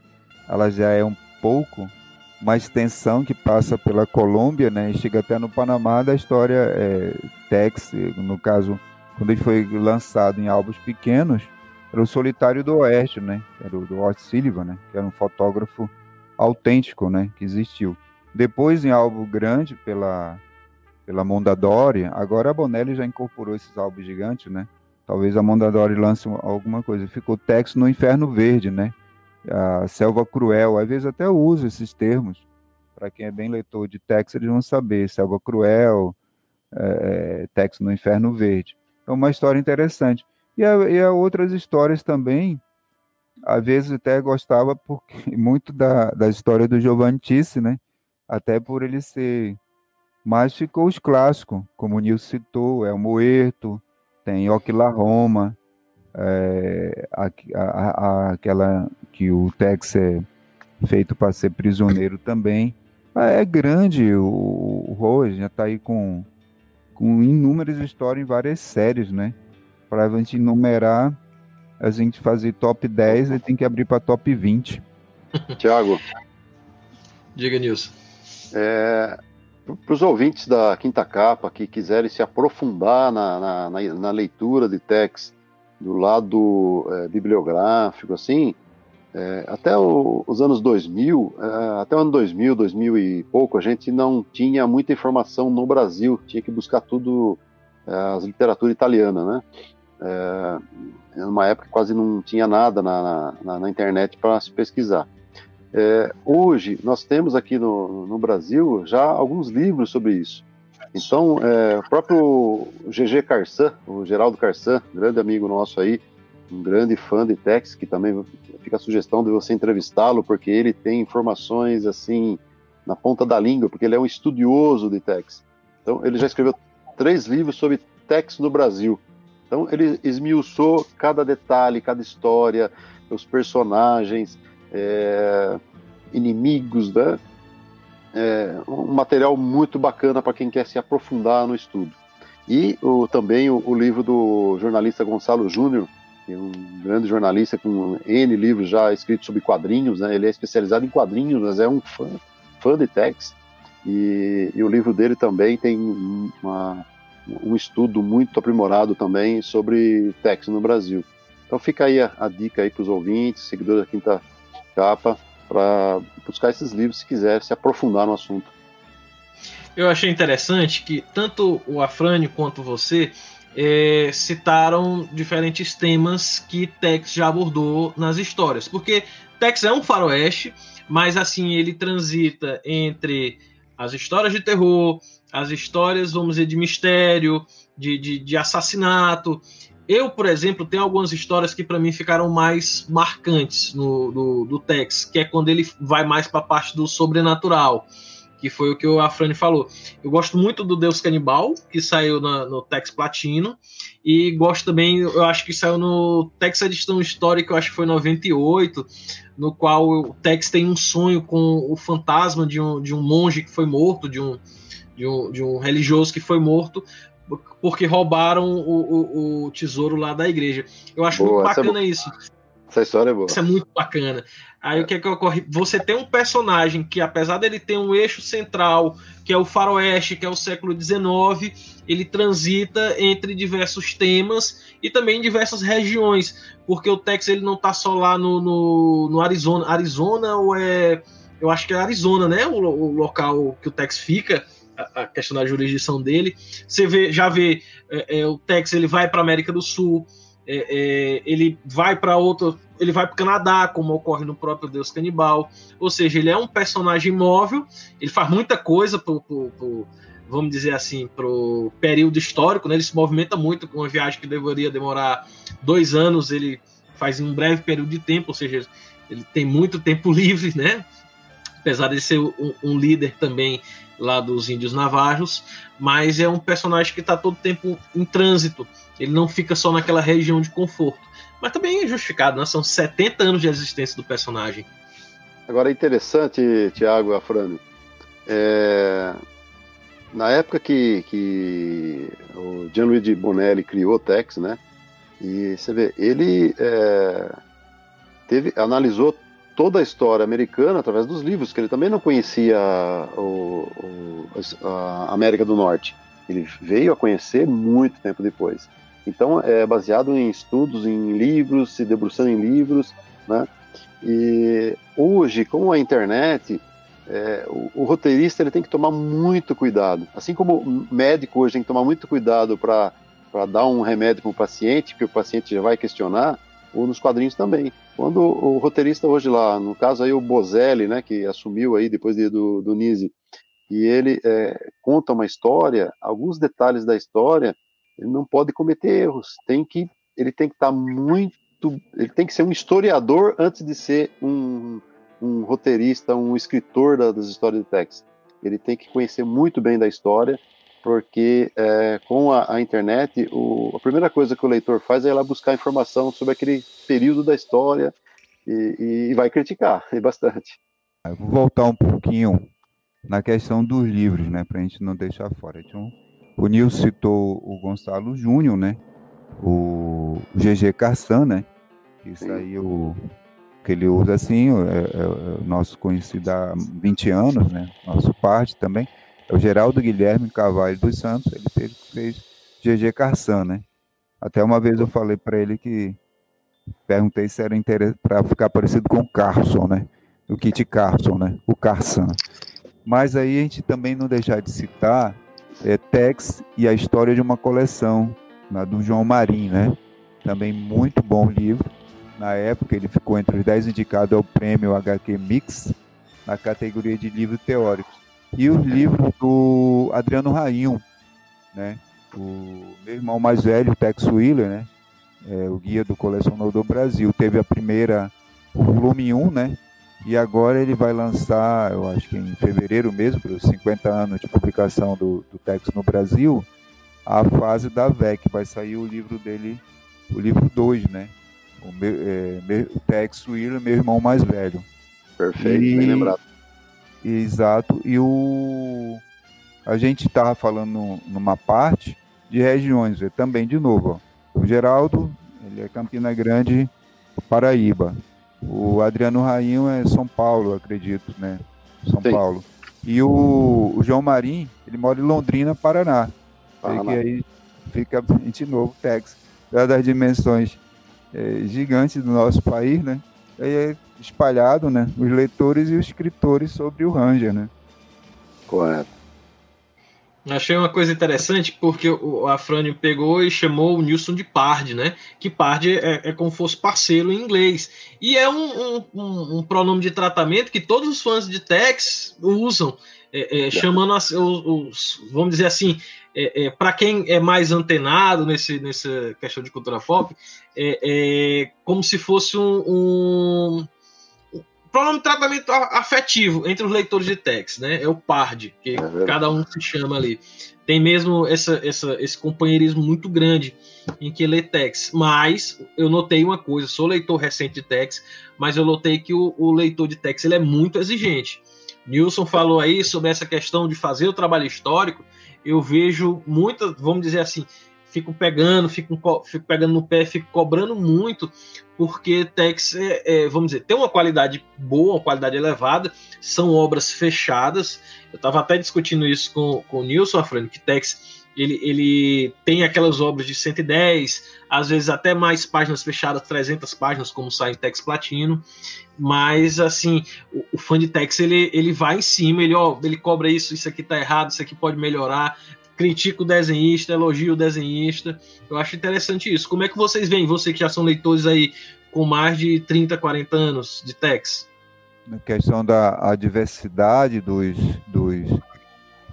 ela já é um pouco uma extensão que passa pela Colômbia, né? E chega até no Panamá da história é, Tex, no caso, quando ele foi lançado em álbuns pequenos, era o Solitário do Oeste, né? Era o do Ort Sullivan, né? Que era um fotógrafo autêntico, né? Que existiu. Depois, em álbum grande pela pela Mondadori, agora a Bonelli já incorporou esses álbuns gigantes, né? Talvez a Mondadori lance alguma coisa. Ficou Tex no Inferno Verde, né? A Selva Cruel. Às vezes até uso esses termos. Para quem é bem leitor de Tex, eles vão saber. Selva Cruel, é, é Tex no Inferno Verde. É uma história interessante. E a, e a outras histórias também, às vezes até gostava porque <laughs> muito da, da história do Giovanni né? Até por ele ser. Mas ficou os clássicos, como o Nilson citou, é o Moerto, tem Oklahoma, é, a, a, a, aquela que o Tex é feito para ser prisioneiro também. Ah, é grande o, o Rose, já está aí com, com inúmeras histórias em várias séries, né? Para a gente numerar, a gente fazer top 10 e tem que abrir para top 20. <laughs> Tiago. Diga, Nilson. É, para os ouvintes da Quinta Capa que quiserem se aprofundar na, na, na, na leitura de Tex do lado é, bibliográfico, assim, é, até o, os anos 2000, é, até o ano 2000, 2000 e pouco, a gente não tinha muita informação no Brasil, tinha que buscar tudo as literatura italiana, né? É, numa época quase não tinha nada na, na, na internet para se pesquisar. É, hoje nós temos aqui no, no, Brasil já alguns livros sobre isso. Então, é, o próprio GG Carçan, o Geraldo Carçan, grande amigo nosso aí, um grande fã de Tex, que também fica a sugestão de você entrevistá-lo, porque ele tem informações assim na ponta da língua, porque ele é um estudioso de Tex. Então, ele já escreveu três livros sobre Tex no Brasil. Então ele esmiuçou cada detalhe, cada história, os personagens, é, inimigos, né? É, um material muito bacana para quem quer se aprofundar no estudo. E o, também o, o livro do jornalista Gonçalo Júnior, é um grande jornalista com N livros já escritos sobre quadrinhos, né? Ele é especializado em quadrinhos, mas é um fã, fã de Tex. E, e o livro dele também tem uma, um estudo muito aprimorado também sobre Tex no Brasil. Então fica aí a, a dica aí para os ouvintes, seguidores da Quinta Capa, para buscar esses livros se quiser se aprofundar no assunto. Eu achei interessante que tanto o Afrânio quanto você é, citaram diferentes temas que Tex já abordou nas histórias. Porque Tex é um faroeste, mas assim ele transita entre as histórias de terror, as histórias, vamos dizer, de mistério, de, de, de assassinato. Eu, por exemplo, tenho algumas histórias que para mim ficaram mais marcantes no, do, do Tex, que é quando ele vai mais para a parte do sobrenatural que foi o que o Afrani falou. Eu gosto muito do Deus Canibal, que saiu na, no Tex Platino, e gosto também, eu acho que saiu no Tex Edição Histórica, eu acho que foi 98, no qual o Tex tem um sonho com o fantasma de um, de um monge que foi morto, de um, de um, de um religioso que foi morto, porque roubaram o, o, o tesouro lá da igreja. Eu acho Boa, muito bacana isso. Essa história é boa. Isso é muito bacana. Aí é. o que é que ocorre? Você tem um personagem que, apesar dele ter um eixo central, que é o faroeste, que é o século XIX, ele transita entre diversos temas e também em diversas regiões, porque o Tex ele não está só lá no, no, no, Arizona. Arizona ou é... Eu acho que é Arizona, né? O, o local que o Tex fica, a, a, questão da jurisdição dele. Você vê, já vê, é, é, o Tex ele vai para América do Sul, é, é, ele vai para outro, ele vai para o Canadá, como ocorre no próprio Deus Canibal. Ou seja, ele é um personagem móvel, ele faz muita coisa pro, pro, pro vamos dizer assim, para o período histórico, né? Ele se movimenta muito com uma viagem que deveria demorar dois anos, ele faz em um breve período de tempo, ou seja, ele tem muito tempo <laughs> livre, né? Apesar de ser um, um líder também lá dos índios navajos, mas é um personagem que está todo tempo em trânsito. Ele não fica só naquela região de conforto. Mas também é justificado, né? São 70 anos de existência do personagem. Agora é interessante, Tiago Afrânio. É... Na época que, que o Gianluigi Bonelli criou o Tex, né? E você vê, ele é... teve, analisou toda a história americana através dos livros, que ele também não conhecia o, o, a América do Norte. Ele veio a conhecer muito tempo depois. Então, é baseado em estudos, em livros, se debruçando em livros, né? E hoje, com a internet, é, o, o, roteirista ele tem que tomar muito cuidado. Assim como o médico hoje tem que tomar muito cuidado para dar um remédio para o paciente, que o paciente já vai questionar, ou nos quadrinhos também. Quando o roteirista hoje lá, no caso aí o Bozelli, né, que assumiu aí depois de, do, do Nise, e ele é, conta uma história, alguns detalhes da história, ele não pode cometer erros. Tem que, ele tem que estar tá muito, ele tem que ser um historiador antes de ser um, um roteirista, um escritor da, das histórias de Tex. Ele tem que conhecer muito bem da história porque é, com a, a internet, o, a primeira coisa que o leitor faz é ir lá buscar informação sobre aquele período da história e, e vai criticar, <laughs> e bastante. Eu vou voltar um pouquinho na questão dos livros, né, para a gente não deixar fora. Então, o Nil citou o Gonçalo Júnior, né, o GG Carsan, né, que saiu, que ele usa assim, é, é, é nosso conhecido há 20 anos, né, nosso parte também. É o Geraldo Guilherme Carvalho dos Santos, ele fez, fez GG Carsan, né? Até uma vez eu falei para ele que perguntei se era para ficar parecido com o Carson, né? O Kit Carson, né? O Carsan. Mas aí a gente também não deixar de citar é, Tex e a história de uma coleção, na do João Marim, né? Também muito bom livro. Na época ele ficou entre os 10 indicados ao prêmio HQ Mix na categoria de livros teóricos e os livros do Adriano Rainho, né? O meu irmão mais velho, Tex Wheeler, né? É, o guia do colecionador do Brasil. Teve a primeira, o volume 1, né? E agora ele vai lançar, eu acho que em fevereiro mesmo, pelos 50 anos de publicação do, do Tex no Brasil, a fase da VEC. Vai sair o livro dele, o livro 2, né? O, meu, é, o Tex Wheeler, meu irmão mais velho. Perfeito, e, bem lembrado. Exato. E o a gente estava falando numa parte de regiões. É também, de novo, ó, o Geraldo, ele é Campina Grande, Paraíba. O Adriano Rainho é São Paulo, acredito, né? São Sim. Paulo. E o, o, João Marim, ele mora em Londrina, Paraná. Paraná. que aí fica <laughs> de novo Texas, das dimensões é, gigantes do nosso país, né? Aí é espalhado, né? Os leitores e os escritores sobre o Ranger, né? Correto. Achei uma coisa interessante porque o Afrânio pegou e chamou o Nilson de Pard, né? Que Pard é, é como fosse parceiro em inglês. E é um, um, um, pronome de tratamento que todos os fãs de Tex usam, é, é, chamando as, os, os, vamos dizer assim, é, é para quem é mais antenado nesse, nessa questão de cultura pop, é, é como se fosse um, um pronome de tratamento afetivo entre os leitores de text, né? É o PARD, que é cada um se chama ali. Tem mesmo essa, essa, esse companheirismo muito grande em que lê text. Mas eu notei uma coisa, sou leitor recente de text, mas eu notei que o, o leitor de text ele é muito exigente. Nilson falou aí sobre essa questão de fazer o trabalho histórico. Eu vejo muitas, vamos dizer assim, fico pegando, fico, pegando no pé, fico cobrando muito, porque Tex, é, é, vamos dizer, tem uma qualidade boa, uma qualidade elevada, são obras fechadas. Eu estava até discutindo isso com, com o Nilson Afrani, que Tex ele, ele tem aquelas obras de 110, às vezes até mais páginas fechadas, 300 páginas, como sai em Tex Platino, mas assim, o, o, fã de Tex ele, ele vai em cima, ele, ó, ele cobra isso, isso aqui tá errado, isso aqui pode melhorar, critica o desenhista, elogia o desenhista. Eu acho interessante isso. Como é que vocês veem, vocês que já são leitores aí com mais de 30, 40 anos de Tex? Na questão da diversidade dos, dos,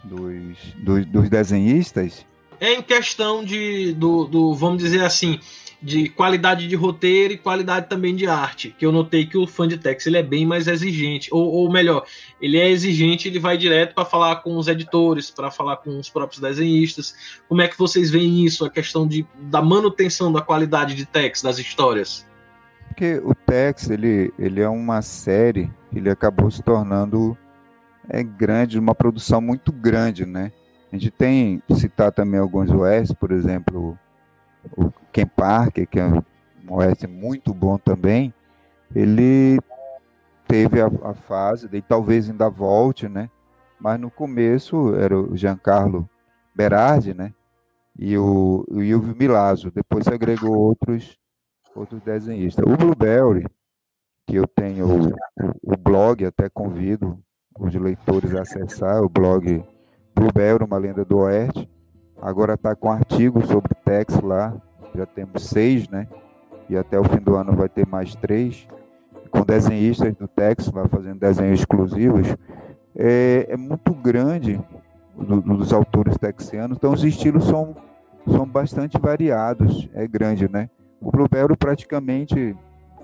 dos, dos, dos desenhistas? É em questão de, do, do, vamos dizer assim, de qualidade de roteiro e qualidade também de arte, que eu notei que o fã de Tex ele é bem mais exigente, ou, ou melhor, ele é exigente, ele vai direto para falar com os editores, para falar com os próprios desenhistas. Como é que vocês veem isso, a questão de, da manutenção da qualidade de Tex, das histórias? Porque o Tex, ele, ele é uma série, ele acabou se tornando é grande, uma produção muito grande, né? A gente tem, citar também alguns OS, por exemplo, o Ken Parker, que é um OS muito bom também, ele teve a, a fase, e talvez ainda volte, né? Mas no começo era o Giancarlo Berardi, né? E o, Ilvio Milazzo. Depois se agregou outros, outros desenhistas. O Blueberry, que eu tenho o, o, blog, até convido os leitores a acessar, o blog Blueberry, uma lenda do Oeste. Agora está com artigos sobre Tex lá, já temos seis, né? E até o fim do ano vai ter mais três, com desenhistas do Tex lá fazendo desenhos exclusivos. É, é muito grande do, dos autores texianos, então os estilos são, são bastante variados, é grande, né? O Blueberry praticamente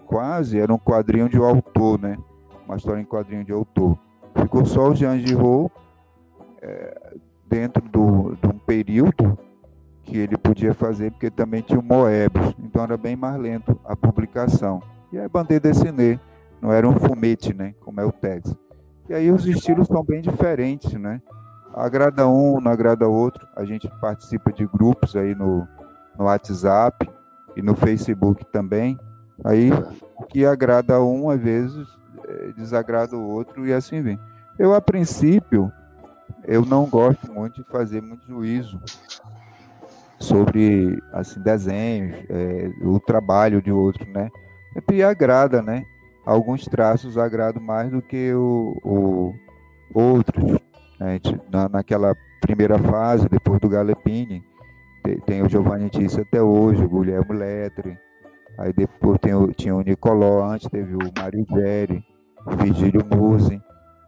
quase era um quadrinho de autor, né? Uma história em quadrinho de autor. Ficou só o Jean Giraud é, dentro do, de um período que ele podia fazer, porque também tinha o Moebius, então era bem mais lento a publicação. E a bandeira dessinée, não era um fumete, né, como é o Tex. E aí os estilos são bem diferentes, né? Agrada um, não agrada outro. A gente participa de grupos aí no, no WhatsApp e no Facebook também. Aí o que agrada um, às vezes, é, desagrada o outro e assim vem. Eu, a princípio, eu não gosto muito de fazer muito juízo sobre assim desenhos, é, o trabalho de outro, né? E agrada, né? Alguns traços agradam mais do que o, o outros. Né? Na, naquela primeira fase, depois do Galepini, tem, tem o Giovanni Tisse até hoje, o Guilherme Lettre, aí depois tem o, tinha o Nicolò, antes teve o Mário Geri, o Virgílio Musi,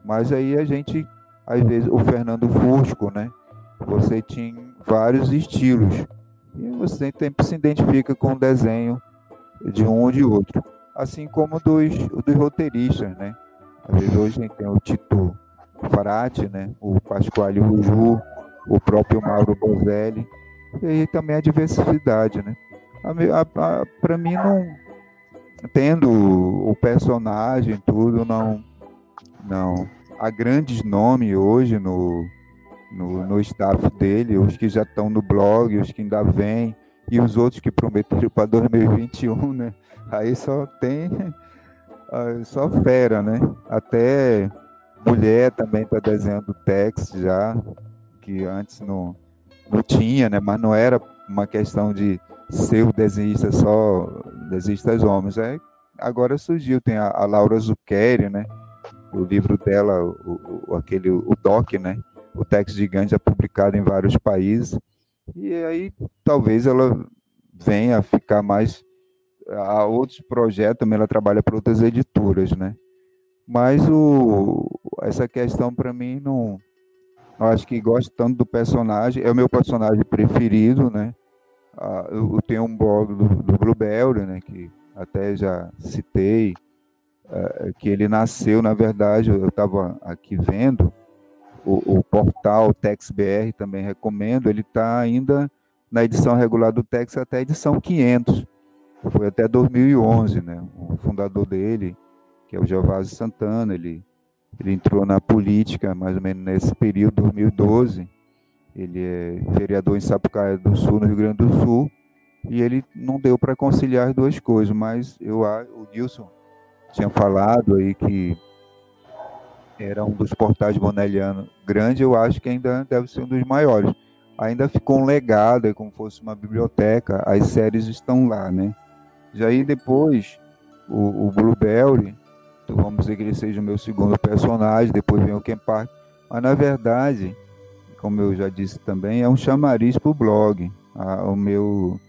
mas aí a gente às vezes o Fernando Fusco, né? Você tinha vários estilos e você sempre se identifica com o desenho de um ou de outro, assim como dos, dos roteiristas, né? Às vezes hoje a gente tem o Tito Farati, né? O Pasquale Ruju, o próprio Mauro Bozelli, e também a diversidade, né? Para mim não tendo o personagem tudo não não há grandes nomes hoje no, no, no staff dele, os que já estão no blog, os que ainda vêm, e os outros que prometeram para 2021, né? Aí só tem <laughs> só fera, né? Até mulher também está desenhando text já, que antes não, não tinha, né? Mas não era uma questão de ser o desenhista só, desenhistas homens. É, agora surgiu, tem a, a Laura Zucchelli, né? O livro dela, o, o, aquele, o DOC, né? O texto gigante é publicado em vários países. E aí talvez ela venha a ficar mais a outros projetos, também ela trabalha para outras editoras, né? Mas o, essa questão para mim não. Eu acho que gosto tanto do personagem, é o meu personagem preferido, né? Eu, eu tenho um blog do, do Blueberry, né? Que até já citei, é, que ele nasceu, na verdade, eu estava aqui vendo, o, o portal TexBR também recomendo, ele está ainda na edição regular do Tex até a edição 500. Foi até 2011, né? O fundador dele, que é o Gervásio Santana, ele, ele entrou na política mais ou menos nesse período, 2012. Ele é vereador em Sapucaia do Sul, no Rio Grande do Sul, e ele não deu para conciliar as duas coisas, mas eu o Nilson tinha falado aí que era um dos portais bonelianos grande, eu acho que ainda deve ser um dos maiores. Ainda ficou um legado, é como fosse uma biblioteca, as séries estão lá, né? Já aí depois, o, o Blueberry, então vamos dizer que ele seja o meu segundo personagem, depois vem o Ken Park, mas na verdade, como eu já disse também, é um chamariz para o blog. A, o meu,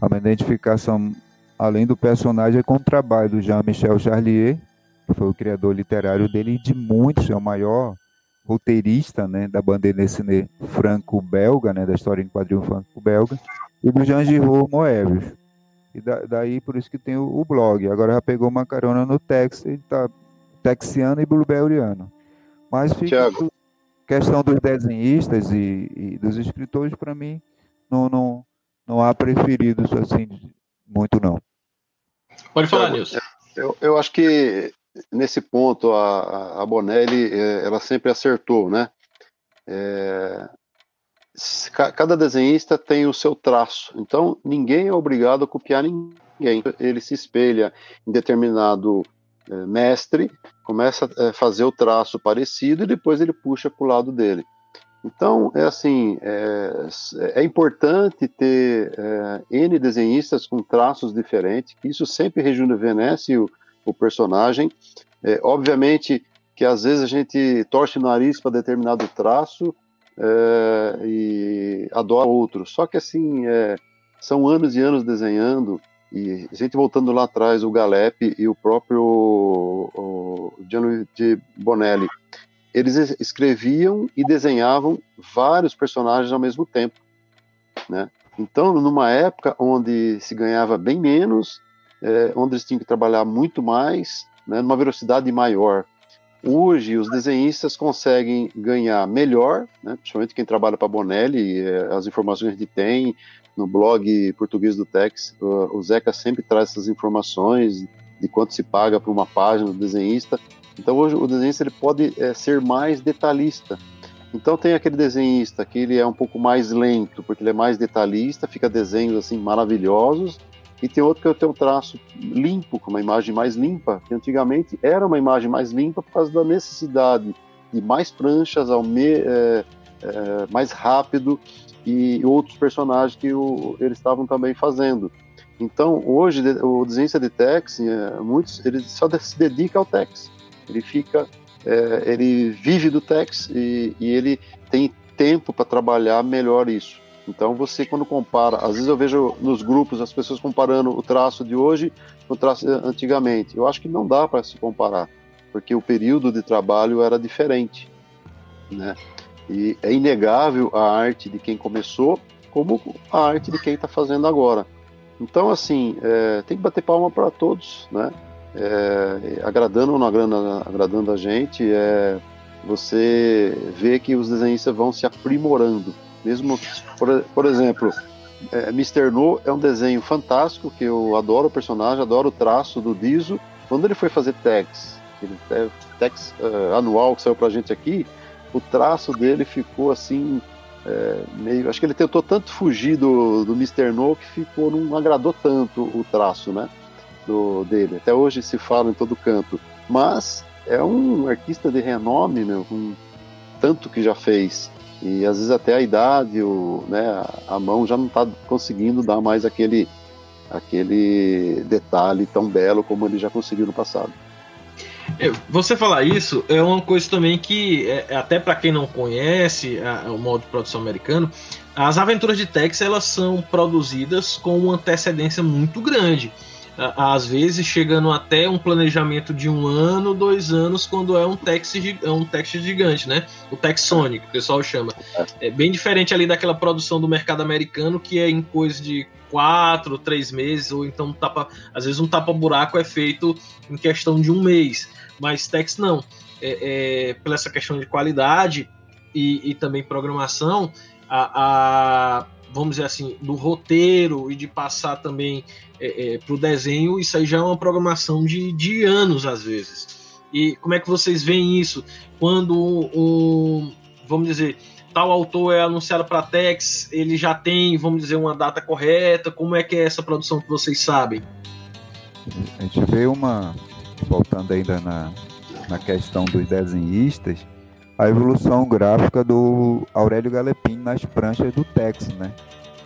a minha identificação, além do personagem, é com o trabalho do Jean-Michel Charlier, que foi o criador literário dele e de muitos, é o maior roteirista né, da bandeira dessinée franco-belga, né, da história em quadrinho franco-belga, e do Jean Giraud Moebius. E da, daí por isso que tem o, o, blog. Agora já pegou uma carona no Tex, ele tá texiano e blueberryano. Mas fica questão dos desenhistas e, e dos escritores, para mim, não, não, não há preferidos assim muito não. Pode falar, Nilson. Eu, eu acho que nesse ponto a, a Bonelli é, ela sempre acertou, né? É, cada desenhista tem o seu traço, então ninguém é obrigado a copiar ninguém. Ele se espelha em determinado é, mestre, começa a fazer o traço parecido e depois ele puxa para o lado dele. Então, é assim, é, é importante ter é, N desenhistas com traços diferentes, isso sempre rejuvenesce o, o personagem. É, obviamente que às vezes a gente torce o nariz para determinado traço é, e adora outro. Só que assim, é, são anos e anos desenhando, e a gente voltando lá atrás, o Galep e o próprio o Gianluigi Bonelli, eles escreviam e desenhavam vários personagens ao mesmo tempo, né? Então, numa época onde se ganhava bem menos é, onde eles tinham que trabalhar muito mais, né, numa velocidade maior. Hoje, os desenhistas conseguem ganhar melhor, né, principalmente quem trabalha para Bonelli, é, as informações que a gente tem no blog português do Tex, o, Zeca sempre traz essas informações de quanto se paga por uma página do desenhista. Então, hoje, o desenhista ele pode é, ser mais detalhista. Então, tem aquele desenhista que ele é um pouco mais lento, porque ele é mais detalhista, fica desenhos assim maravilhosos, e tem outro que tem um traço limpo, com uma imagem mais limpa, que antigamente era uma imagem mais limpa por causa da necessidade de mais pranchas, ao me, é, é, mais rápido e outros personagens que o, eles estavam também fazendo. Então, hoje, o desenhista de Tex, é, muitos, ele só se dedica ao Tex. Ele fica, é, ele vive do Tex e, e ele tem tempo para trabalhar melhor isso. Então você quando compara, às vezes eu vejo nos grupos as pessoas comparando o traço de hoje com o traço antigamente. Eu acho que não dá para se comparar, porque o período de trabalho era diferente, né? E é inegável a arte de quem começou, como a arte de quem está fazendo agora. Então assim, é, tem que bater palma para todos, né? É, agradando ou não agradando, agradando a gente, é, você vê que os desenhistas vão se aprimorando mesmo, por, por exemplo, é, Mr. No é um desenho fantástico, que eu adoro o personagem, adoro o traço do Dizo. Quando ele foi fazer tags, aquele tags uh, anual que saiu pra gente aqui, o traço dele ficou assim, é, meio. Acho que ele tentou tanto fugir do, do Mr. No que ficou, não agradou tanto o traço, né? Do, dele. Até hoje se fala em todo canto. Mas é um artista de renome, meu, com tanto que já fez. E às vezes até a idade, o, né, a mão já não está conseguindo dar mais aquele, aquele detalhe tão belo como ele já conseguiu no passado. Você falar isso é uma coisa também que, é, é até para quem não conhece a, o modo de produção americano, as aventuras de Tex elas são produzidas com uma antecedência muito grande. Às vezes chegando até um planejamento de um ano, dois anos, quando é um Tex, é um tex gigante, né? O Tex Sonic, o pessoal chama. É bem diferente ali daquela produção do mercado americano, que é em coisa de quatro, três meses, ou então tapa, às vezes um tapa-buraco é feito em questão de um mês, mas Tex não. É, é, pela essa questão de qualidade e, e também programação, a, a, vamos dizer assim, do roteiro e de passar também é, é, para o desenho, isso aí já é uma programação de, de anos às vezes. E como é que vocês veem isso quando um, vamos dizer, tal autor é anunciado para Tex, ele já tem, vamos dizer, uma data correta? Como é que é essa produção que vocês sabem? A gente vê uma, voltando ainda na, na questão dos desenhistas, a evolução gráfica do Aurélio Galepin nas pranchas do Tex, né?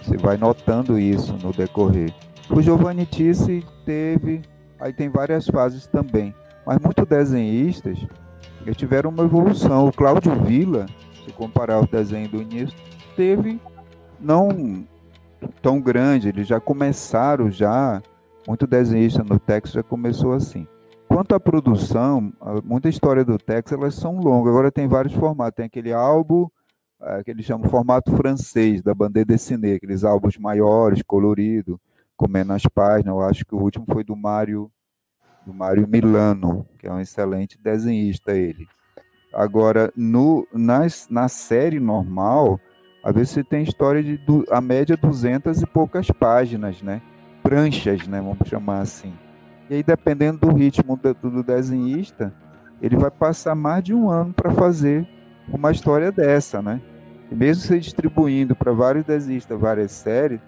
Você vai notando isso no decorrer. O Giovanni Tisse teve, aí tem várias fases também, mas muitos desenhistas tiveram uma evolução. O Cláudio Villa se comparar o desenho do início, teve não tão grande, eles já começaram já, muito desenhista no Tex já começou assim. Quanto à produção, muita história do Tex, elas são longas, agora tem vários formatos, tem aquele álbum é, que eles chamam formato francês, da bandeira dessinée, aqueles álbuns maiores, colorido, com menos páginas, eu acho que o último foi do Mário do Mário Milano, que é um excelente desenhista ele. Agora, no, nas, na série normal, às vezes você tem história de a média 200 e poucas páginas, né? Pranchas, né? Vamos chamar assim. E aí, dependendo do ritmo do, do desenhista, ele vai passar mais de um ano para fazer uma história dessa, né? E mesmo se distribuindo para vários desenhistas, várias séries,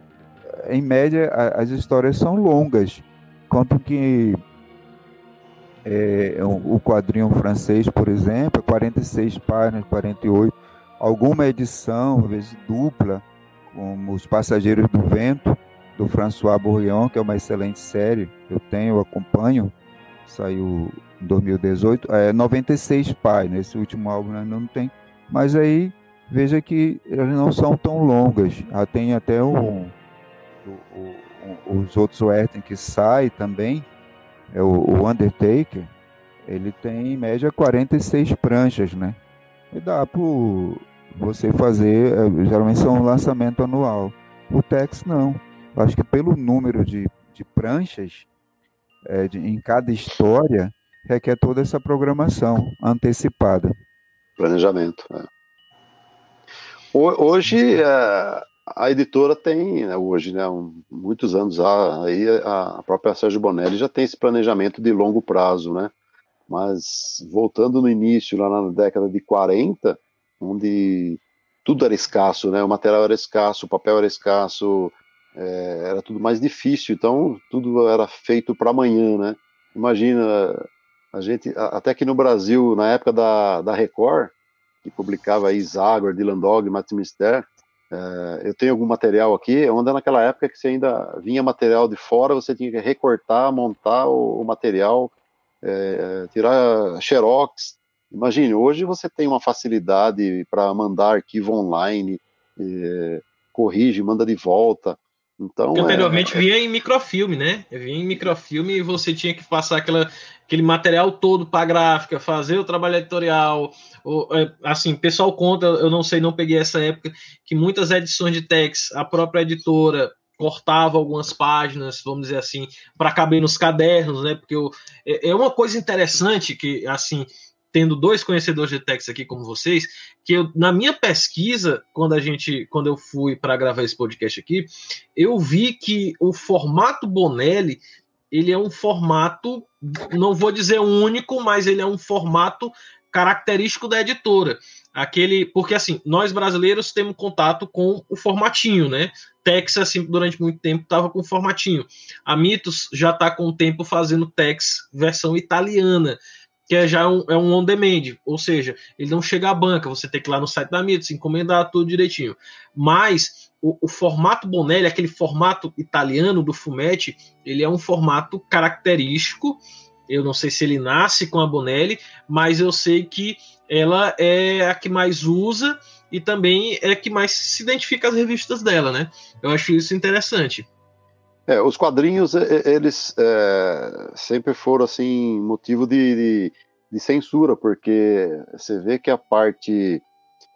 em média a, as histórias são longas. Quanto que é o quadrinho francês, por exemplo, 46 páginas, 48, alguma edição, às vezes dupla, como Os Passageiros do Vento, do François Bourrion, que é uma excelente série, eu tenho, eu acompanho, saiu em 2018, é 96 páginas, esse último álbum ainda não tem, mas aí veja que elas não são tão longas, já tem até um, os outros Werthen que sai também, é o, o Undertaker, ele tem em média 46 pranchas, né? E dá para você fazer, é, geralmente são um lançamento anual. O Tex não. Eu acho que pelo número de, de pranchas é, de, em cada história, requer toda essa programação antecipada. Planejamento. É. Hoje, é, a editora tem, né, hoje, né, um, muitos anos, aí a própria Sérgio Bonelli já tem esse planejamento de longo prazo, né? Mas voltando no início, lá na década de 40, onde tudo era escasso, né? O material era escasso, o papel era escasso, é, era tudo mais difícil, então tudo era feito para amanhã, né? Imagina, a gente, até que no Brasil, na época da, da Record, que publicava aí Zagor, Dylan Dog, Matt Mister, é, eu tenho algum material aqui, onde é naquela época que você ainda vinha material de fora, você tinha que recortar, montar o, o material, é, tirar xerox. Imagine, hoje você tem uma facilidade para mandar arquivo online, é, corrige, manda de volta. Então, Porque anteriormente é, vinha em microfilme, né? Vinha em microfilme e você tinha que passar aquela, aquele material todo para a gráfica, fazer o trabalho editorial. Ou, é, assim, pessoal conta, eu não sei, não peguei essa época, que muitas edições de text, a própria editora cortava algumas páginas, vamos dizer assim, para caber nos cadernos, né? Porque eu, é, é uma coisa interessante que, assim, tendo dois conhecedores de text aqui como vocês, que eu, na minha pesquisa, quando a gente, quando eu fui para gravar esse podcast aqui, eu vi que o formato Bonelli, ele é um formato, não vou dizer único, mas ele é um formato característico da editora. Aquele, porque assim, nós brasileiros temos contato com o formatinho, né? Tex, assim, durante muito tempo estava com formatinho. A Mitos já está com o tempo fazendo Tex versão italiana, que é já um, é um on demand, ou seja, ele não chega à banca, você tem que ir lá no site da Mitos, encomendar tudo direitinho. Mas o, o, formato Bonelli, aquele formato italiano do Fumetti, ele é um formato característico. Eu não sei se ele nasce com a Bonelli, mas eu sei que ela é a que mais usa e também é a que mais se identifica as revistas dela, né? Eu acho isso interessante. É, os quadrinhos, eles é, sempre foram, assim, motivo de, de, de, censura, porque você vê que a parte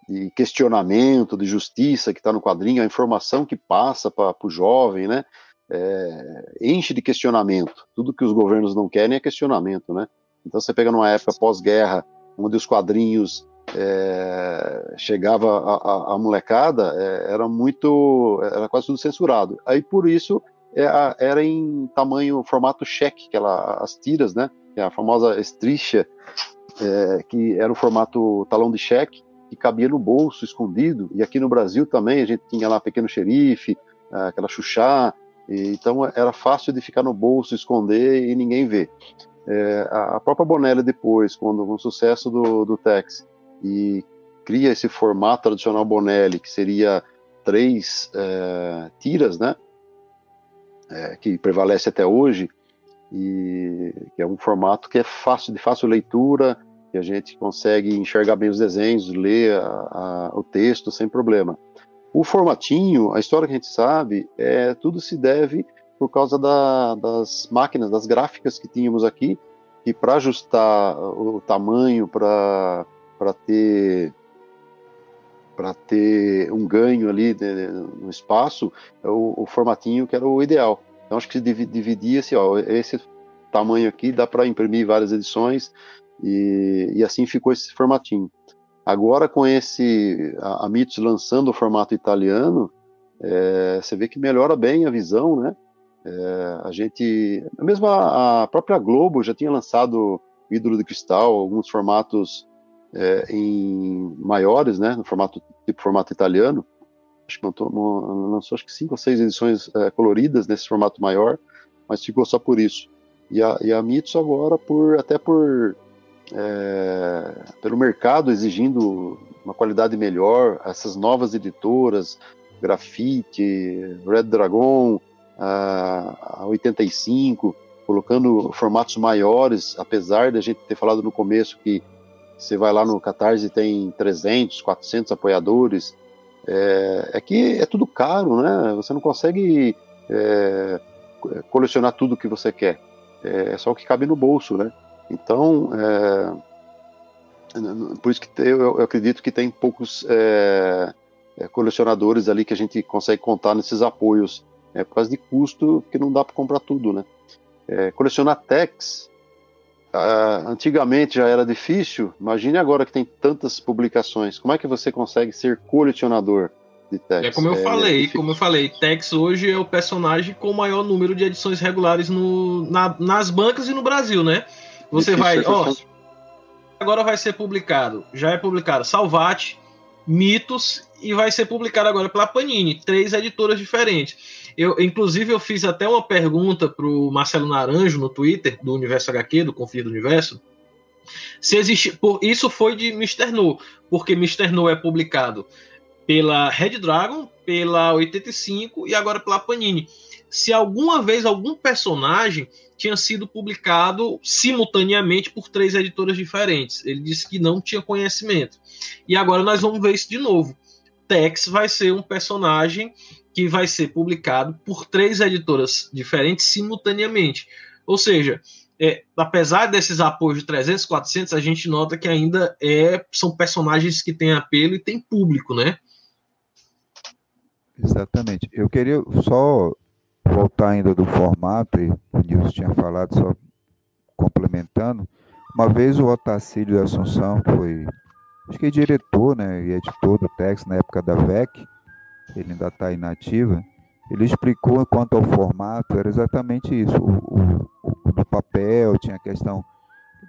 de questionamento, de justiça que está no quadrinho, a informação que passa para o jovem, né? É, enche de questionamento. Tudo que os governos não querem é questionamento, né? Então você pega numa época pós-guerra, onde os quadrinhos é, chegava a, a, a molecada, é, era muito, era quase tudo censurado. Aí por isso era em tamanho, formato cheque, aquela, as tiras, né? É a famosa estricha, é, que era o formato talão de cheque, que cabia no bolso, escondido. E aqui no Brasil também a gente tinha lá Pequeno Xerife, aquela Xuxá, então era fácil de ficar no bolso, esconder e ninguém ver. É, a própria Bonelli depois, quando com o sucesso do, do Tex e cria esse formato tradicional Bonelli, que seria três é, tiras, né, é, que prevalece até hoje, e que é um formato que é fácil de fácil leitura, que a gente consegue enxergar bem os desenhos, ler a, a, o texto sem problema. O formatinho, a história que a gente sabe, é tudo se deve por causa da, das máquinas, das gráficas que tínhamos aqui, e para ajustar o tamanho, para ter para ter um ganho ali no espaço, é o, o, formatinho que era o ideal. Então acho que dividia-se, ó, esse tamanho aqui dá para imprimir várias edições e, e, assim ficou esse formatinho. Agora com esse a, a Mitos lançando o formato italiano, é, você vê que melhora bem a visão, né? É, a gente, mesmo a, a, própria Globo já tinha lançado Ídolo de Cristal, alguns formatos é, em maiores, né, no formato tipo formato italiano. Acho que lançou, lançou acho que cinco ou seis edições é, coloridas nesse formato maior, mas ficou só por isso. E a, e a Mitsu agora, por até por é, pelo mercado exigindo uma qualidade melhor, essas novas editoras, Grafite, Red Dragon, a, a 85, colocando formatos maiores, apesar da gente ter falado no começo que você vai lá no Catarse e tem 300, 400 apoiadores, é, é que é tudo caro, né? Você não consegue é, colecionar tudo que você quer. É, é só o que cabe no bolso, né? Então, é, por isso que eu, eu, acredito que tem poucos é, é, colecionadores ali que a gente consegue contar nesses apoios é por causa de custo que não dá para comprar tudo, né? Colecionar techs, uh, antigamente já era difícil, imagine agora que tem tantas publicações. Como é que você consegue ser colecionador de techs? É como eu é, falei, como eu falei, Tex hoje é o personagem com o maior número de edições regulares no, na, nas bancas e no Brasil, né? Você difícil vai, ó, agora vai ser publicado, já é publicado Salvate, Mitos e vai ser publicado agora pela Panini, três editoras diferentes. Eu, inclusive, eu fiz até uma pergunta para o Marcelo Naranjo no Twitter, do Universo HQ, do Confio do Universo. Se existe. Por, isso foi de Mr. No, porque Mr. No é publicado pela Red Dragon, pela 85 e agora pela Panini. Se alguma vez algum personagem tinha sido publicado simultaneamente por três editoras diferentes. Ele disse que não tinha conhecimento. E agora nós vamos ver isso de novo. Tex vai ser um personagem que vai ser publicado por três editoras diferentes simultaneamente. Ou seja, é, apesar desses apoios de 300, 400, a gente nota que ainda é, são personagens que têm apelo e têm público, né? Exatamente. Eu queria só voltar ainda do formato, e o Nilson tinha falado, só complementando. Uma vez o Otacílio Assunção, que foi, acho que diretor né, e editor do Tex na época da VEC, ele ainda está inativa, ele explicou quanto ao formato, era exatamente isso. O, o, o, do papel, tinha a questão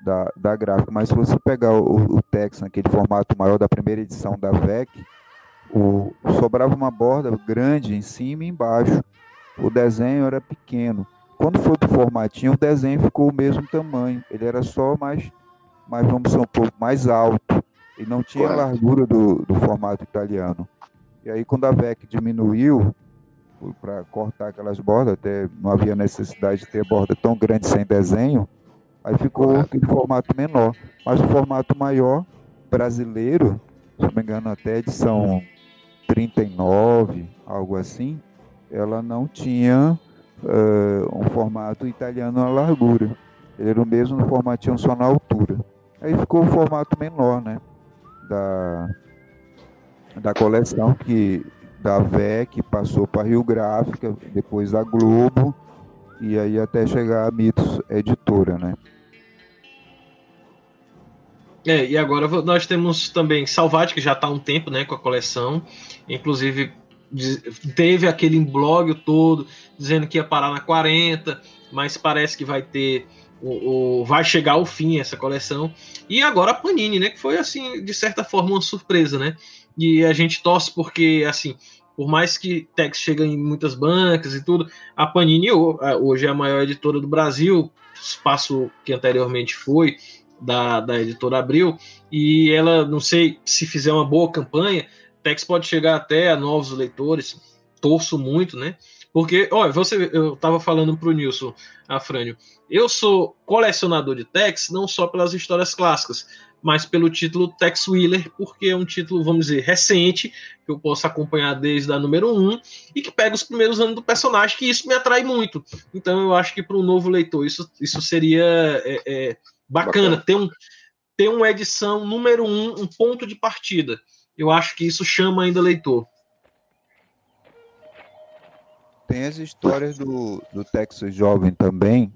da, da gráfica, mas se você pegar o, o Tex naquele formato maior da primeira edição da VEC, o, sobrava uma borda grande em cima e embaixo. O desenho era pequeno. Quando foi para o formatinho, o desenho ficou o mesmo tamanho. Ele era só mais, mais vamos dizer, um pouco mais alto. E não tinha a largura do, do formato italiano. E aí, quando a VEC diminuiu, para cortar aquelas bordas, até não havia necessidade de ter borda tão grande sem desenho, aí ficou aquele formato menor. Mas o formato maior, brasileiro, se não me engano, até edição 39, algo assim, ela não tinha uh, um formato italiano na largura. Ele era o mesmo no formatinho só na altura. Aí ficou o formato menor, né? Da, da coleção que da VEC passou para Rio Gráfica, depois da Globo, e aí até chegar a Mitos Editora, né? É, e agora nós temos também Salvati, que já está há um tempo né, com a coleção, inclusive teve aquele blog todo dizendo que ia parar na 40, mas parece que vai ter o, o, vai chegar ao fim essa coleção. E agora a Panini, né, que foi assim, de certa forma uma surpresa, né? E a gente torce porque assim, por mais que Tex chegue em muitas bancas e tudo, a Panini hoje é a maior editora do Brasil, espaço que anteriormente foi da, da editora Abril, e ela, não sei se fizer uma boa campanha, Tex pode chegar até a novos leitores, torço muito, né? Porque, olha, você, eu estava falando para o Nilson Afrânio, eu sou colecionador de Tex não só pelas histórias clássicas, mas pelo título Tex Wheeler, porque é um título, vamos dizer, recente, que eu posso acompanhar desde a número 1 e que pega os primeiros anos do personagem, que isso me atrai muito. Então eu acho que para um novo leitor isso, isso seria é, é, bacana, bacana, ter, um, ter uma edição número 1, um ponto de partida. Eu acho que isso chama ainda leitor. Tem as histórias do, do Texas Jovem também,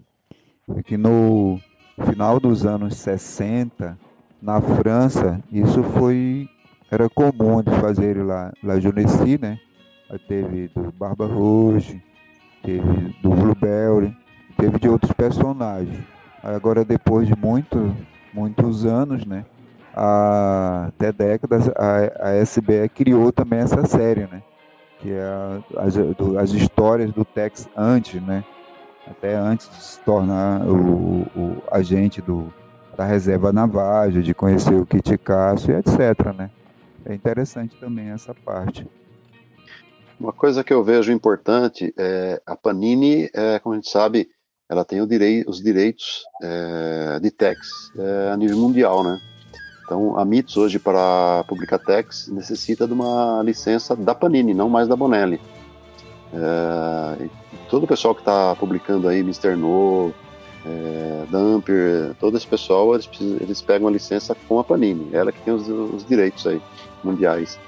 que no final dos anos 60 na França, isso foi era comum de fazer lá, lá Junessi, né? Teve do Barba Rouge, teve do Blueberry, teve de outros personagens. Agora, depois de muito, muitos anos, né? A, até décadas, a, a SBE criou também essa série, né? Que é a, as, do, as histórias do Tex antes, né? Até antes de se tornar o, o agente do, da reserva naval, de conhecer o kit e etc, né? É interessante também essa parte. Uma coisa que eu vejo importante é a Panini, é, como a gente sabe, ela tem direi os direitos é, de tex é, a nível mundial, né? Então, a MITS hoje para publicar tex necessita de uma licença da Panini, não mais da Bonelli. É, todo o pessoal que está publicando aí, Mr. No, é, todo esse pessoal, eles, eles pegam a licença com a Panini, ela que tem os, os direitos aí, mundiais.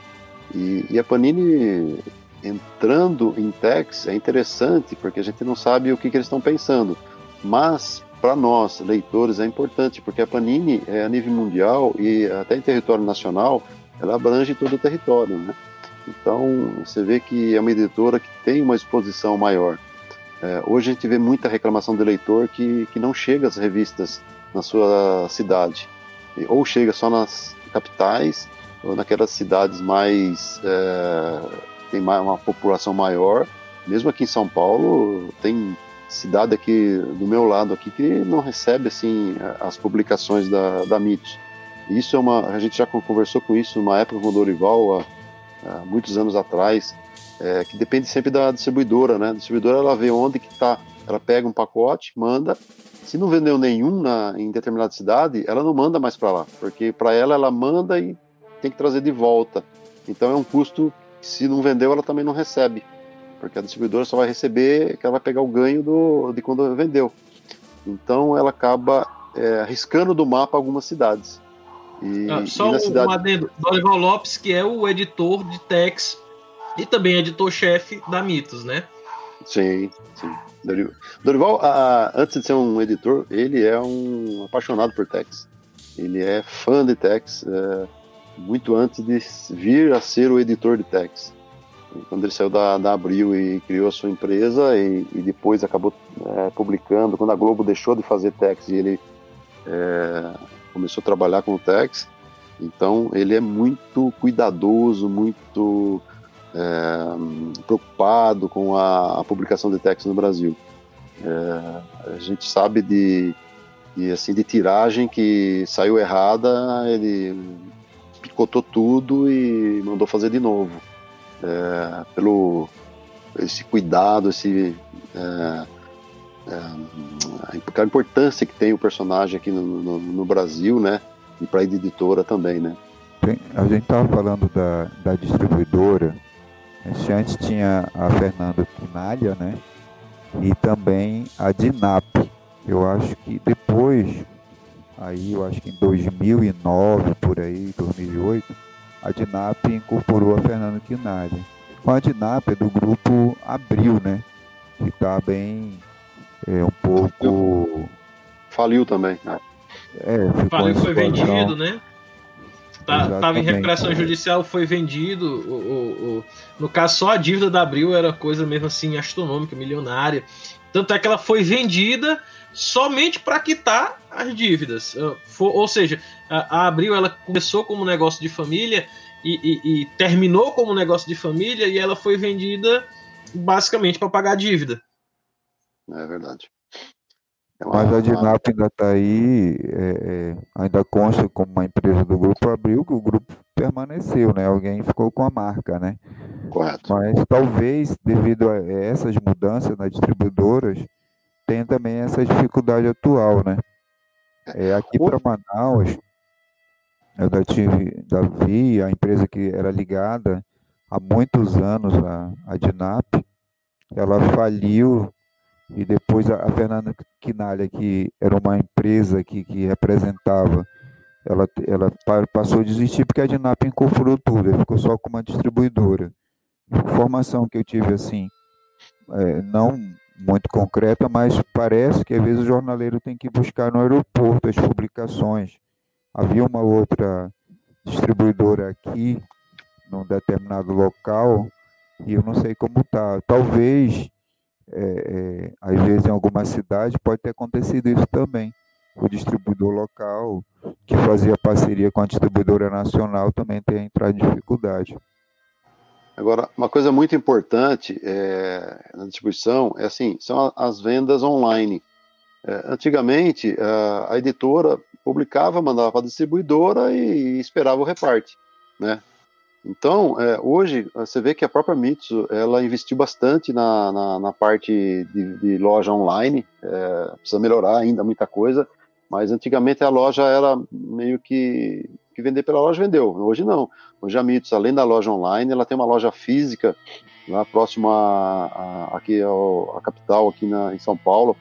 E, e, a Panini entrando em Tex é interessante, porque a gente não sabe o que, que eles estão pensando, mas para nós, leitores, é importante, porque a Panini é a nível mundial e até em território nacional, ela abrange todo o território, né? Então, você vê que é uma editora que tem uma exposição maior. É, hoje a gente vê muita reclamação do leitor que, que não chega às revistas na sua cidade, ou chega só nas capitais, ou naquelas cidades mais. É, tem uma população maior. Mesmo aqui em São Paulo, tem cidade aqui do meu lado aqui que não recebe assim as publicações da, da MIT. Isso é uma. A gente já conversou com isso numa época com o Dorival, há, há muitos anos atrás é, que depende sempre da distribuidora, né? A distribuidora ela vê onde que tá, ela pega um pacote, manda. Se não vendeu nenhum na, em determinada cidade, ela não manda mais para lá, porque para ela ela manda e tem que trazer de volta. Então é um custo que se não vendeu ela também não recebe, porque a distribuidora só vai receber que ela vai pegar o ganho do, de quando vendeu. Então ela acaba é, arriscando do mapa algumas cidades. E, ah, só e um, cidade... um adendo, Dorival Lopes, que é o editor de Tex e também editor-chefe da Mitos, né? Sim, sim. Dorival, a, antes de ser um editor, ele é um apaixonado por Tex. Ele é fã de Tex, é, muito antes de vir a ser o editor de Tex. Quando ele saiu da, da Abril e criou a sua empresa e, e depois acabou é, publicando, quando a Globo deixou de fazer Tex e ele é, começou a trabalhar com o Tex, então ele é muito cuidadoso, muito é, preocupado com a, a, publicação de Tex no Brasil. É, a gente sabe de, de, assim, de tiragem que saiu errada, ele picotou tudo e mandou fazer de novo. É, pelo esse cuidado, esse é, é, a importância que tem o personagem aqui no, no, no Brasil, né? E para a editora também, né? a gente estava falando da, da distribuidora. Antes tinha a Fernanda Quinalha, né? E também a Dinap. Eu acho que depois, aí eu acho que em 2009, por aí, 2008, a Dinap incorporou a Fernanda Quinalha. Com a Dinap é do grupo Abril, né? Que está bem é um pouco. Faliu também. Né? É, Faliu, foi vendido, né? Tá, tava em recuperação judicial, foi vendido. O, o, o, no caso, só a dívida da Abril era coisa mesmo assim astronômica, milionária. Tanto é que ela foi vendida somente para quitar as dívidas. Ah, ou seja, a, Abril ela começou como negócio de família e, e, e terminou como negócio de família e ela foi vendida basicamente para pagar a dívida. É verdade. Mas a Dinap ainda está aí, é, é, ainda consta como uma empresa do Grupo Abril, que o grupo permaneceu, né? Alguém ficou com a marca, né? Correto. Mas talvez, devido a essas mudanças nas distribuidoras, tenha também essa dificuldade atual, né? É, aqui para Manaus, eu já tive, já vi a empresa que era ligada há muitos anos, a, a Dinap, ela faliu e depois a, Fernanda Quinalha, que era uma empresa que, que representava, ela, ela passou a desistir porque a Dinap incorporou tudo, ela ficou só com uma distribuidora. Informação que eu tive assim, é, não muito concreta, mas parece que às vezes o jornaleiro tem que buscar no aeroporto as publicações. Havia uma outra distribuidora aqui, num determinado local, e eu não sei como está. Talvez é, é, às vezes em alguma cidade pode ter acontecido isso também. O distribuidor local que fazia parceria com a distribuidora nacional também tem entrado em dificuldade. Agora, uma coisa muito importante é, na distribuição é assim, são as vendas online. É, antigamente, a, a, editora publicava, mandava para a distribuidora e, e esperava o reparte, né? Então, é, hoje, você vê que a própria Mitsu, ela investiu bastante na, na, na parte de, de, loja online, é, precisa melhorar ainda muita coisa, mas antigamente a loja era meio que, que vender pela loja, vendeu. Hoje não. Hoje a Mitsu, além da loja online, ela tem uma loja física lá próxima a, a, aqui ao, a capital, aqui na, em São Paulo,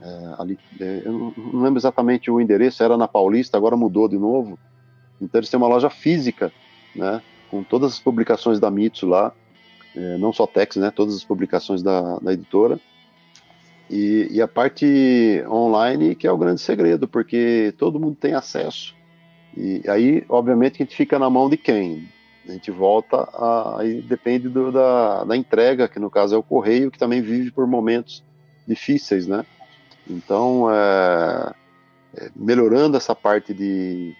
é, ali, eu não lembro exatamente o endereço, era na Paulista, agora mudou de novo. Então eles têm uma loja física né? Com todas as publicações da Mitsu lá, é, não só Tex, né? Todas as publicações da, da editora. E, e, a parte online que é o grande segredo, porque todo mundo tem acesso. E aí, obviamente, a gente fica na mão de quem? A gente volta a, aí depende do, da, da entrega, que no caso é o correio, que também vive por momentos difíceis, né? Então, é, é, melhorando essa parte de,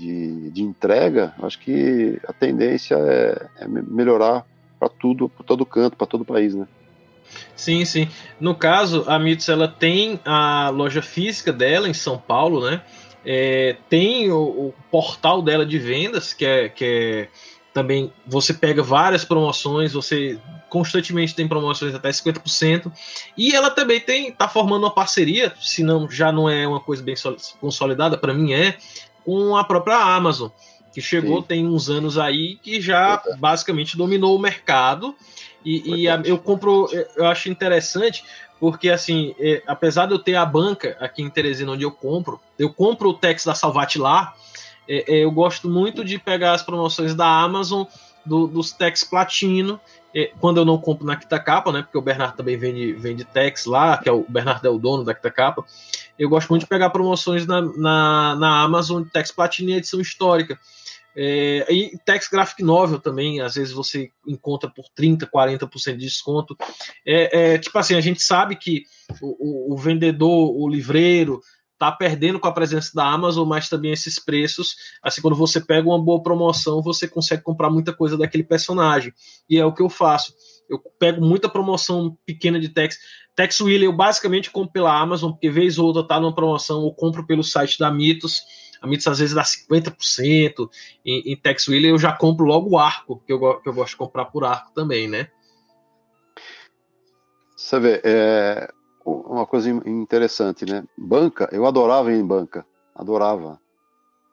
de, de entrega, acho que a tendência é, é melhorar para tudo, para todo canto, para todo o país, né? Sim, sim. No caso, a Mitsu ela tem a loja física dela em São Paulo, né? É, tem o, o, portal dela de vendas, que é, que é também você pega várias promoções, você constantemente tem promoções até 50%, e ela também tem tá formando uma parceria, se não já não é uma coisa bem consolidada, para mim é, com a própria Amazon, que chegou Sim. tem uns anos aí que já basicamente dominou o mercado. E, e a, eu compro, eu acho interessante, porque assim, é, apesar de eu ter a banca aqui em Teresina onde eu compro, eu compro o Tex da Salvati lá, é, é, eu gosto muito de pegar as promoções da Amazon do, dos Tex Platino quando eu não compro na Kitacapa, né? Porque o Bernardo também vende, vende Tex lá, que é o, o Bernardo é o dono da Kitacapa. Eu gosto muito de pegar promoções na, na, na Amazon Tex Platina e edição histórica. É, e Tex Graphic Novel também, às vezes você encontra por 30%, 40% de desconto. É, é, tipo assim, a gente sabe que o, o, o vendedor, o livreiro, tá perdendo com a presença da Amazon, mas também esses preços, assim, quando você pega uma boa promoção, você consegue comprar muita coisa daquele personagem. E é o que eu faço. Eu pego muita promoção pequena de Tex. Tex Wheeler eu basicamente compro pela Amazon, porque vez ou outra tá numa promoção, ou compro pelo site da Mitos. A Mitos às vezes dá 50%. Em, em Tex Wheeler eu já compro logo o arco, que eu, que eu gosto de comprar por arco também, né? Você vê, é, uma coisa interessante, né? Banca, eu adorava ir em banca, adorava.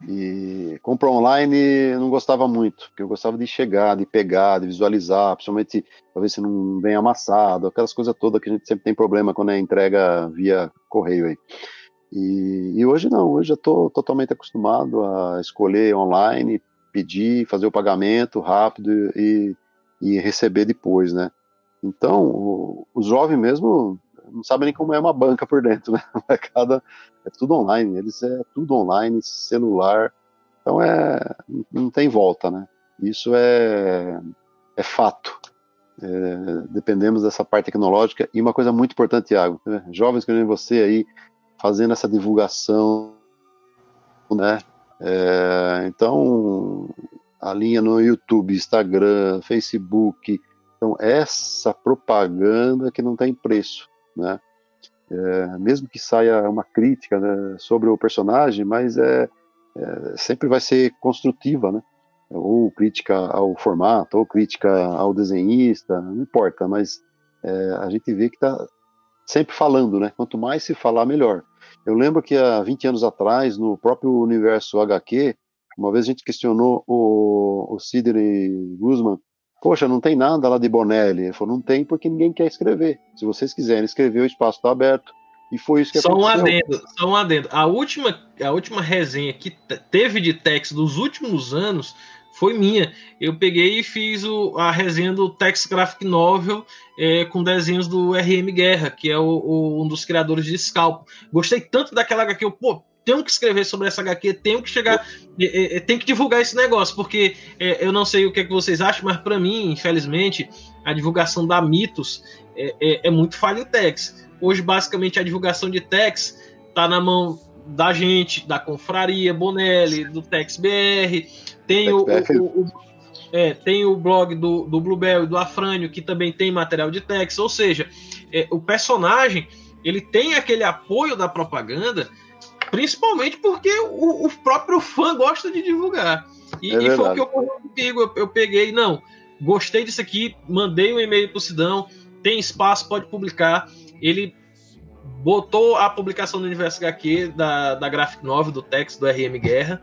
E compra online eu não gostava muito, porque eu gostava de chegar, de pegar, de visualizar, principalmente para ver se não vem amassado, aquelas coisas todas que a gente sempre tem problema quando é entrega via correio aí. E, e hoje não, hoje eu estou totalmente acostumado a escolher online, pedir, fazer o pagamento rápido e, e receber depois, né? Então, o, o jovem mesmo não sabe nem como é uma banca por dentro, né? <laughs> O mercado é tudo online, eles é tudo online, celular, então é não tem volta, né? Isso é, é fato. É, dependemos dessa parte tecnológica e uma coisa muito importante, Thiago, né? jovens que você aí fazendo essa divulgação, né? É, então a linha no YouTube, Instagram, Facebook, então essa propaganda que não tem preço né? É, mesmo que saia uma crítica né, sobre o personagem, mas é, é, sempre vai ser construtiva, né? Ou crítica ao formato, ou crítica ao desenhista, não importa, mas é, a gente vê que está sempre falando, né? Quanto mais se falar, melhor. Eu lembro que há 20 anos atrás, no próprio universo HQ, uma vez a gente questionou o, o Sidney Guzman Poxa, não tem nada lá de Bonelli. Ele falou, não tem porque ninguém quer escrever. Se vocês quiserem escrever, o espaço está aberto. E foi isso que só aconteceu. Um adendo, só um adendo. A última, a última resenha que teve de Tex dos últimos anos foi minha. Eu peguei e fiz o, a resenha do Tex Graphic Novel é, com desenhos do RM Guerra, que é o, o, um dos criadores de Scalpo. Gostei tanto daquela HQ, eu, pô, tenho que escrever sobre essa HQ, tenho que chegar, é, é, tenho que divulgar esse negócio, porque é, eu não sei o que, é que vocês acham, mas para mim, infelizmente, a divulgação da Mitos é, é, é muito falho Tex. Hoje, basicamente, a divulgação de Tex tá na mão da gente, da Confraria Bonelli, do Tex BR, tem o, o, o é, tem o blog do, do Bluebell e do Afrânio, que também tem material de Tex, ou seja, é, o personagem ele tem aquele apoio da propaganda, Principalmente porque o, o, próprio fã gosta de divulgar. E, é e foi o que ocorreu comigo. Eu, eu, peguei, não, gostei disso aqui, mandei um e-mail pro Sidão, tem espaço, pode publicar. Ele botou a publicação do Universo HQ da, da Graphic Novel, do Tex, do RM Guerra.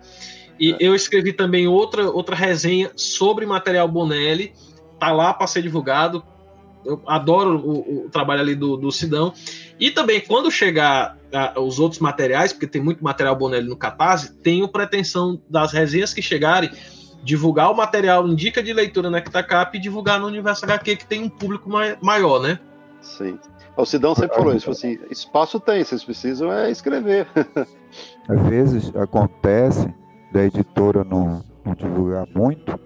E é. eu escrevi também outra, outra resenha sobre material Bonelli. Tá lá para ser divulgado eu adoro o, o, trabalho ali do, do Sidão. E também, quando chegar a, os outros materiais, porque tem muito material Bonelli no Catarse, tenho pretensão das resenhas que chegarem, divulgar o material Indica de Leitura na Kitacap e divulgar no Universo HQ, que tem um público mai, maior, né? Sim. O Sidão sempre falou isso, assim, espaço tem, vocês precisam é escrever. <laughs> Às vezes acontece da editora não, não divulgar muito,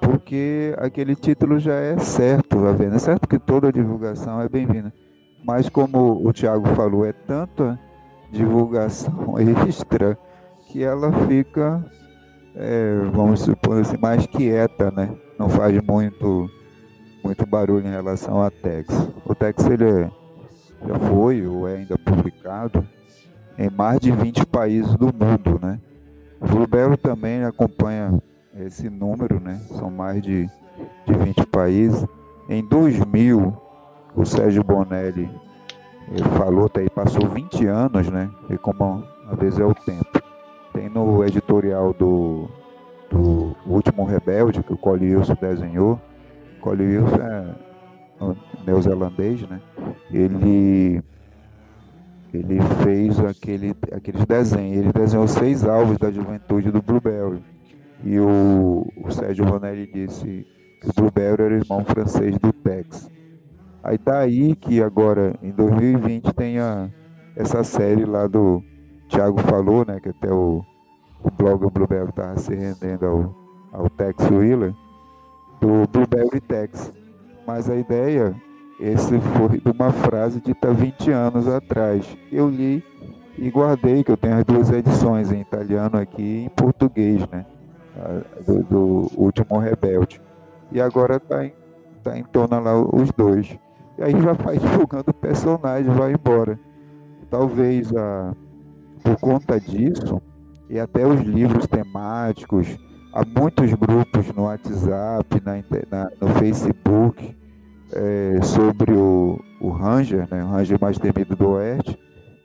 porque aquele título já é certo, a ver, é certo que toda divulgação é bem-vinda, mas como o Tiago falou, é tanta divulgação <laughs> extra que ela fica, é, vamos supor assim, mais quieta, né? Não faz muito, muito barulho em relação a Tex. O Tex ele é, já foi ou é ainda publicado em mais de 20 países do mundo, né? O Bluebell também acompanha esse número, né? São mais de, de 20 países. Em 2000, o Sérgio Bonelli falou, tá aí, passou 20 anos, né? E como às vezes é o tempo. Tem no editorial do, do Último Rebelde, que o Colly Wilson desenhou. Colly Wilson é neozelandês, né? Ele ele fez aquele, aqueles desenhos. Ele desenhou seis alvos da juventude do Blueberry. E o, o Sérgio Vanelli disse que o Blueberry era o irmão francês do Tex. Aí daí tá que agora, em 2020, tem a, essa série lá do Thiago falou, né? Que até o, o blog Blueberry estava se rendendo ao, ao Tex Wheeler, do Blueberry Tex. Mas a ideia, esse foi de uma frase dita 20 anos atrás. Eu li e guardei que eu tenho as duas edições em italiano aqui e em português, né? Do, do último Rebelde. E agora está em, tá em torno lá os dois. E aí já vai <laughs> divulgando o personagem, vai embora. Talvez a, por conta disso, e até os livros temáticos, há muitos grupos no WhatsApp, na, na no Facebook, é, sobre o, o Ranger, né, o Ranger mais temido do Oeste,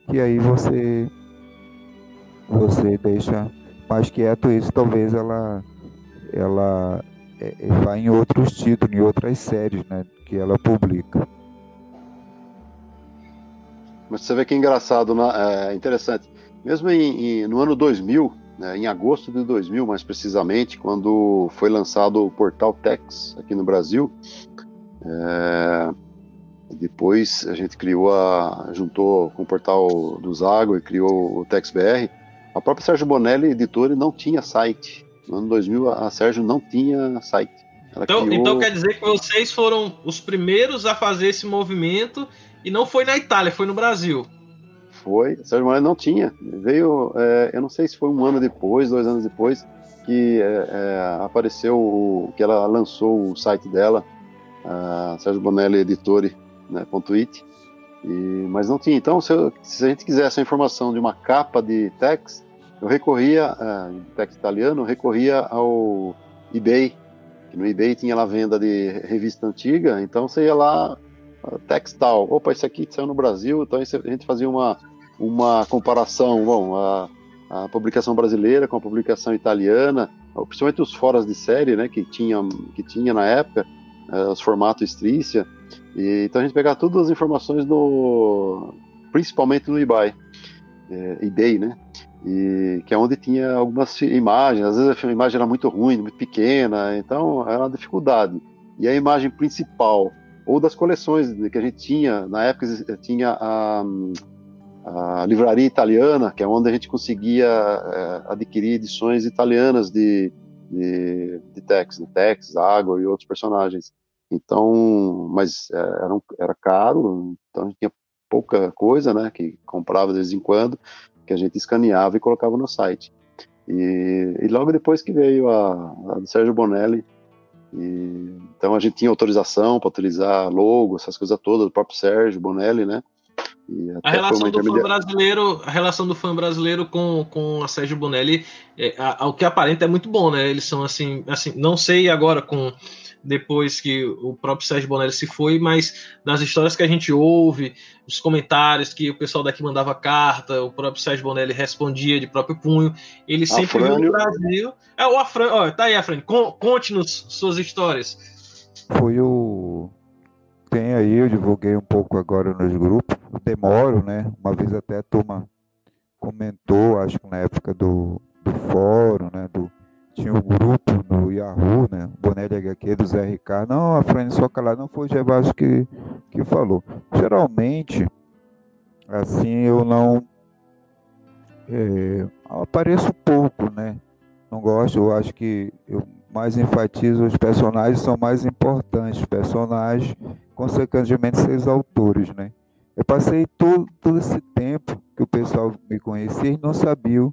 que aí você você deixa mais quieto isso, talvez ela ela é vá em outros títulos, em outras séries, né, que ela publica. Mas você vê que é engraçado, né? é interessante. Mesmo em, em, no ano 2000, né, em agosto de 2000, mais precisamente, quando foi lançado o Portal Tex aqui no Brasil, é, depois a gente criou a. juntou com o portal do Zago e criou o TexBR. A própria Sérgio Bonelli, editora, não tinha site. No ano 2000, a Sérgio não tinha site. Então, criou... então quer dizer que vocês foram os primeiros a fazer esse movimento e não foi na Itália, foi no Brasil. Foi, Sérgio Bonelli não tinha. Veio, é, eu não sei se foi um ano depois, dois anos depois, que é, é, apareceu, o, que ela lançou o site dela, a Sérgio Bonelli Editore, né, .it, e, mas não tinha. Então, se, eu, se, a gente quisesse a informação de uma capa de text, eu recorria, uh, text italiano, recorria ao eBay, no eBay tinha lá venda de revista antiga, então você ia lá, textal, opa, esse aqui saiu no Brasil, então a gente fazia uma, uma comparação, bom, a, a publicação brasileira com a publicação italiana, principalmente os fóruns de série, né, que tinha, que tinha na época, uh, os formatos Strícia, e, então a gente pegava todas as informações no, principalmente no eBay, é, eBay, né? E, que é onde tinha algumas imagens, às vezes a imagem era muito ruim, muito pequena, então era uma dificuldade. E a imagem principal, ou das coleções que a gente tinha, na época tinha a, a livraria italiana, que é onde a gente conseguia é, adquirir edições italianas de, de, de Tex, né? Tex, Água e outros personagens. Então, mas é, era, um, era caro, então a gente tinha pouca coisa, né, que comprava de vez em quando, que a gente escaneava e colocava no site. E, e logo depois que veio a, a do Sérgio Bonelli, e, então a gente tinha autorização para utilizar logo, essas coisas todas, do próprio Sérgio Bonelli, né? a relação do fã brasileiro, a relação do fã brasileiro com, com a Sérgio Bonelli, é, ao que aparenta é muito bom, né? Eles são assim, assim, não sei agora com depois que o próprio Sérgio Bonelli se foi, mas nas histórias que a gente ouve, os comentários que o pessoal daqui mandava carta, o próprio Sérgio Bonelli respondia de próprio punho, ele sempre viu no Brasil. É o Afran, ó, tá aí, Afran, conte-nos suas histórias. Foi o tem aí, eu divulguei um pouco agora nos grupos, demoro, né? Uma vez até a turma comentou, acho que na época do, do fórum, né? Do, tinha um grupo no Yahoo, né? Bonelli HQ do Zé Ricardo. Não, a Frane só calada, não foi o Gervásio que, que falou. Geralmente, assim, eu não é, apareço pouco, né? Não gosto, eu acho que eu mais enfatizo os personagens são mais importantes, personagens, consequentemente, seus autores, né? Eu passei todo, todo esse tempo que o pessoal me conhecia e não sabia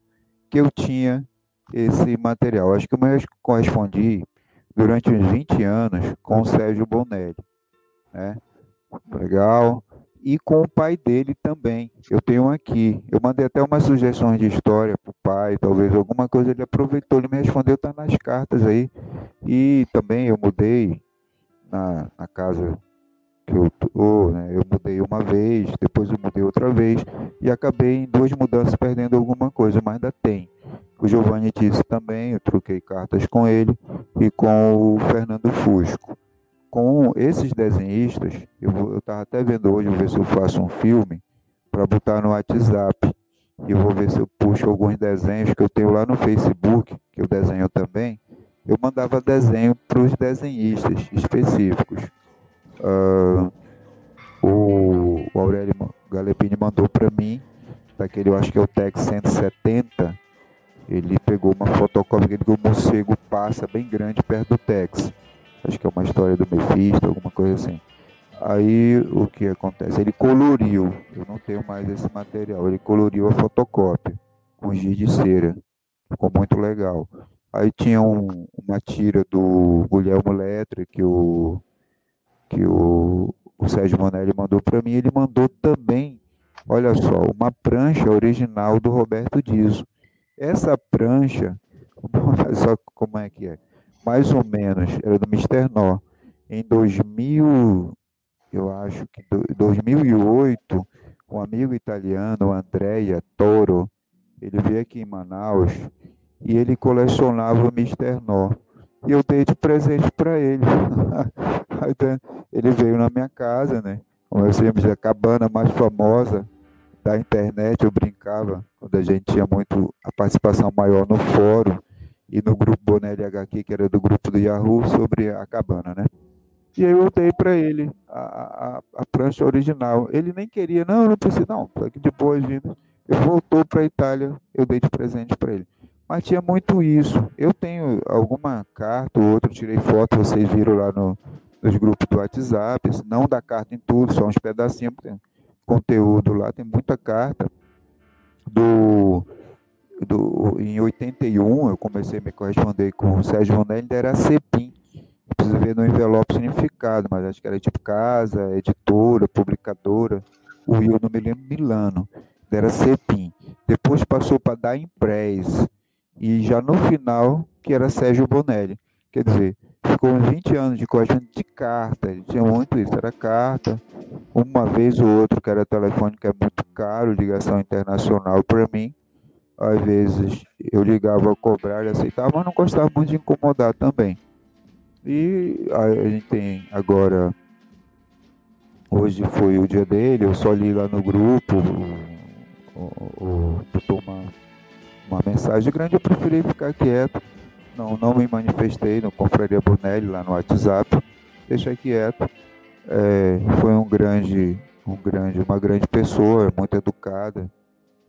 que eu tinha esse material. Acho que eu me correspondi durante uns 20 anos com o Sérgio Bonelli, né? Legal. E com o pai dele também. Eu tenho aqui. Eu mandei até umas sugestões de história para o pai, talvez alguma coisa ele aproveitou, ele me respondeu, está nas cartas aí. E também eu mudei na, na casa que eu tô, né? Eu mudei uma vez, depois eu mudei outra vez e acabei em duas mudanças perdendo alguma coisa, mas ainda tem. O Giovanni disse também, eu troquei cartas com ele e com o Fernando Fusco. Com esses desenhistas, eu estava até vendo hoje, vou ver se eu faço um filme para botar no WhatsApp. E vou ver se eu puxo alguns desenhos que eu tenho lá no Facebook, que eu desenho também. Eu mandava desenho para os desenhistas específicos. Uh, o, o Aurélio Galepini mandou para mim, daquele, eu acho que é o TEC 170, ele pegou uma fotocópia que o morcego passa bem grande perto do Tex. Acho que é uma história do Mephisto, alguma coisa assim. Aí o que acontece? Ele coloriu, eu não tenho mais esse material, ele coloriu a fotocópia com giz de cera, ficou muito legal. Aí tinha um, uma tira do Guilherme Letre que o, que o, o Sérgio Manelli mandou para mim, ele mandou também, olha só, uma prancha original do Roberto Dizo. Essa prancha, <laughs> só como é que é, mais ou menos, era do Mister Nó. Em 2000, eu acho que em 2008, um amigo italiano, Andrea Toro, ele veio aqui em Manaus e ele colecionava o Mister No. E eu dei de presente para ele. <laughs> <laughs> ele veio na minha casa, né? Como eu sempre a cabana mais famosa da internet, eu brincava quando a gente tinha muito a participação maior no fórum e no grupo Bonelli HQ, que era do grupo do Yahoo, sobre a cabana, né? E aí eu dei para ele a, a, a, prancha original. Ele nem queria, não, não precisa, não, aqui de boas-vindas. Ele voltou para a Itália, eu dei de presente para ele. Mas tinha muito isso. Eu tenho alguma carta ou outra, tirei foto, vocês viram lá no, nos grupos do WhatsApp, não da carta em tudo, só uns pedacinhos, tem conteúdo lá, tem muita carta. Do, do, em 81, eu comecei a me corresponder com o Sérgio Rondelli, ainda era CEPIM precisa ver no envelope significado, mas acho que era tipo casa, editora, publicadora. O Rio não me lembro Milano, era Cepim. Depois passou para dar Impress. E já no final, que era Sérgio Bonelli. Quer dizer, ficou uns 20 anos de correspondente de carta. Ele tinha muito isso, era carta. Uma vez ou outra, que era telefone, que é muito caro, ligação internacional para mim. Às vezes eu ligava a cobrar, ele aceitava, mas não gostava muito de incomodar também. E a, gente tem agora, hoje foi o dia dele, eu só li lá no grupo, o, uma, uma mensagem grande, eu preferi ficar quieto. Não, não me manifestei no Confraria Bonelli lá no WhatsApp, deixei quieto. É, foi um grande, um grande, uma grande pessoa, muito educada,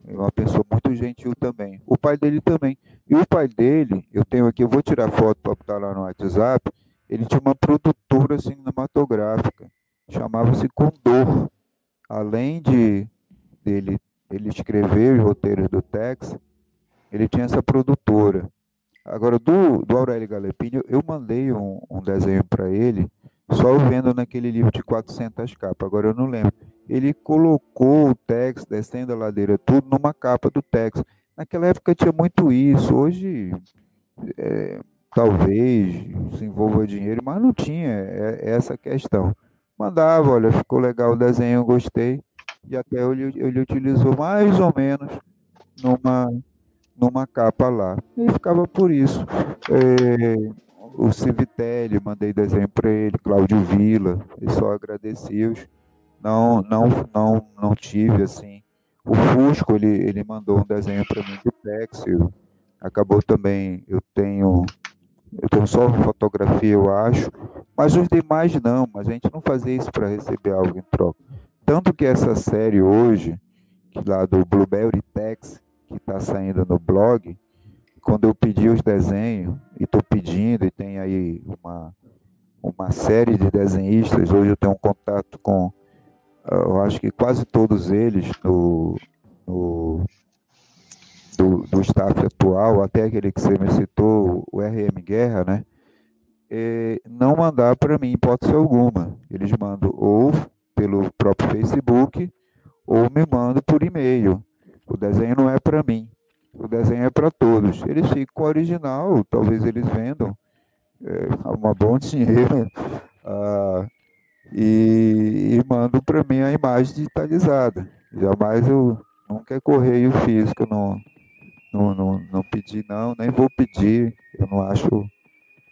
uma pessoa muito gentil também. O pai dele também. E o pai dele, eu tenho aqui, eu vou tirar foto para botar lá no WhatsApp, ele tinha uma produtora cinematográfica, chamava-se Condor. Além de dele ele escrever os roteiros do Tex, ele tinha essa produtora. Agora, do, do Aurélio Galepini, eu mandei um, um desenho para ele, só vendo naquele livro de 400 capas, agora eu não lembro. Ele colocou o Tex, descendo a ladeira, tudo numa capa do Tex. Naquela época tinha muito isso, hoje é, talvez se envolva dinheiro, mas não tinha essa questão. Mandava, olha, ficou legal o desenho, gostei, e até ele, ele utilizou mais ou menos numa, numa capa lá. E ficava por isso. É, o Civitelli, mandei desenho para ele, Cláudio Vila, e só agradeci os. Não, não, não, não tive assim. O Fusco, ele, ele mandou um desenho para mim do Texel. Acabou também, eu tenho eu tenho só fotografia, eu acho. Mas os demais não, mas a gente não fazia isso para receber algo em troca. Tanto que essa série hoje, que lá do Blueberry Tex, que está saindo no blog, quando eu pedi os desenhos, e estou pedindo, e tem aí uma, uma série de desenhistas, hoje eu tenho um contato com, eu acho que quase todos eles no, no do, do staff atual, até aquele que você me citou, o RM Guerra, né? É, não mandar para mim hipótese alguma. Eles mandam ou pelo próprio Facebook ou me mandam por e-mail. O desenho não é para mim, o desenho é para todos. Eles ficam com o original, talvez eles vendam é, <laughs> uma bom dinheiro <laughs> ah, e, e mandam para mim a imagem digitalizada. Jamais eu nunca é correio físico, não, não, não, não pedi não, nem vou pedir, eu não acho.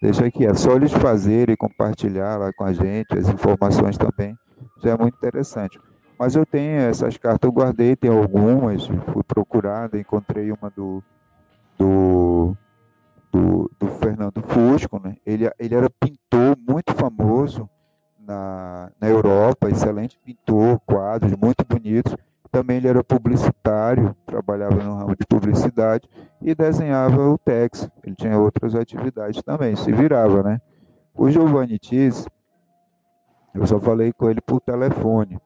Deixa aqui, é só eles fazerem, compartilhar lá com a gente, as informações também, já é muito interessante. Mas eu tenho essas cartas, eu guardei, tem algumas, fui procurado, encontrei uma do, do, do, do Fernando Fusco, né? ele, ele era pintor muito famoso na, na Europa, excelente pintor, quadros muito bonitos, também ele era publicitário, trabalhava no ramo de publicidade e desenhava o Tex. Ele tinha outras atividades também, se virava, né? O Giovanni Tis, Eu só falei com ele por telefone,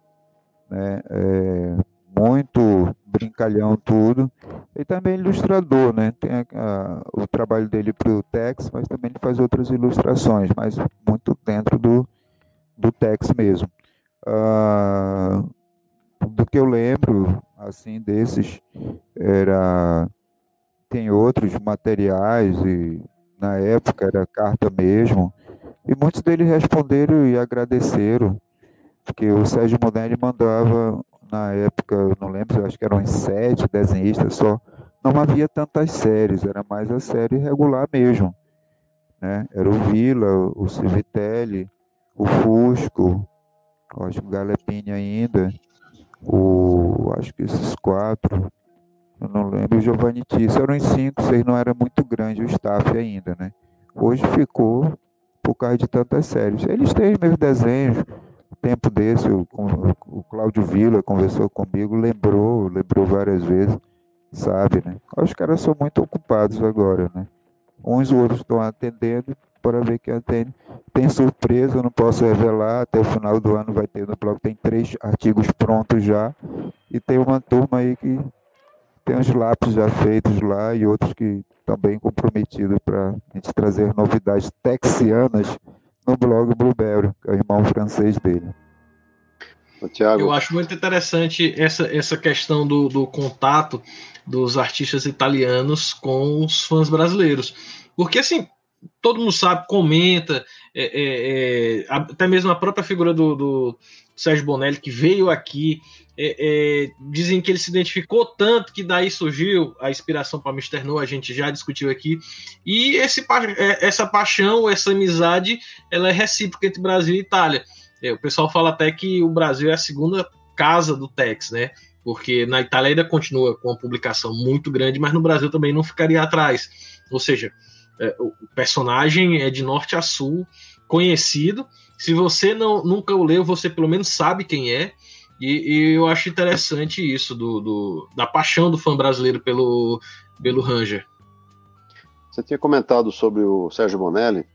né? É, muito brincalhão tudo. E também ilustrador, né? Tem a, a, o trabalho dele para o Tex, mas também ele faz outras ilustrações, mas muito dentro do, do Tex mesmo. Ah, do que eu lembro, assim, desses, era tem outros materiais e na época era carta mesmo, e muitos deles responderam e agradeceram, porque o Sérgio Monelli mandava na época, eu não lembro, acho que eram sete desenhistas só, não havia tantas séries, era mais a série regular mesmo. Né? Era o Vila, o Civitelli, o Fusco, acho que o Galepini ainda, o, acho que esses quatro, eu não lembro, o Giovanni Tisse, eram os cinco, seis, não era muito grande o staff ainda, né? Hoje ficou por causa de tantas séries. Eles têm meus desenhos, tempo desse, o, o Cláudio Vila conversou comigo, lembrou, lembrou várias vezes, sabe, né? Os caras são muito ocupados agora, né? Uns ou outros estão atendendo para ver quem atende. Tem surpresa, eu não posso revelar, até o final do ano vai ter no blog, tem três artigos prontos já, e tem uma turma aí que tem uns lápis já feitos lá e outros que bem comprometidos para a gente trazer novidades texianas no blog Blueberry, que é o irmão francês dele. Thiago. Eu acho muito interessante essa, essa questão do, do contato dos artistas italianos com os fãs brasileiros. Porque, assim, todo mundo sabe, comenta, é, é, é, até mesmo a própria figura do, do Sérgio Bonelli, que veio aqui, é, é, dizem que ele se identificou tanto que daí surgiu a inspiração para Mr. No, a gente já discutiu aqui. E esse, é, essa paixão, essa amizade, ela é recíproca entre Brasil e Itália. É, o pessoal fala até que o Brasil é a segunda casa do Tex, né? Porque na Itália ainda continua com uma publicação muito grande, mas no Brasil também não ficaria atrás. Ou seja, é, o personagem é de norte a sul, conhecido. Se você não, nunca o leu, você pelo menos sabe quem é. E, e eu acho interessante isso, do, do, da paixão do fã brasileiro pelo, pelo Ranger. Você tinha comentado sobre o Sérgio Bonelli,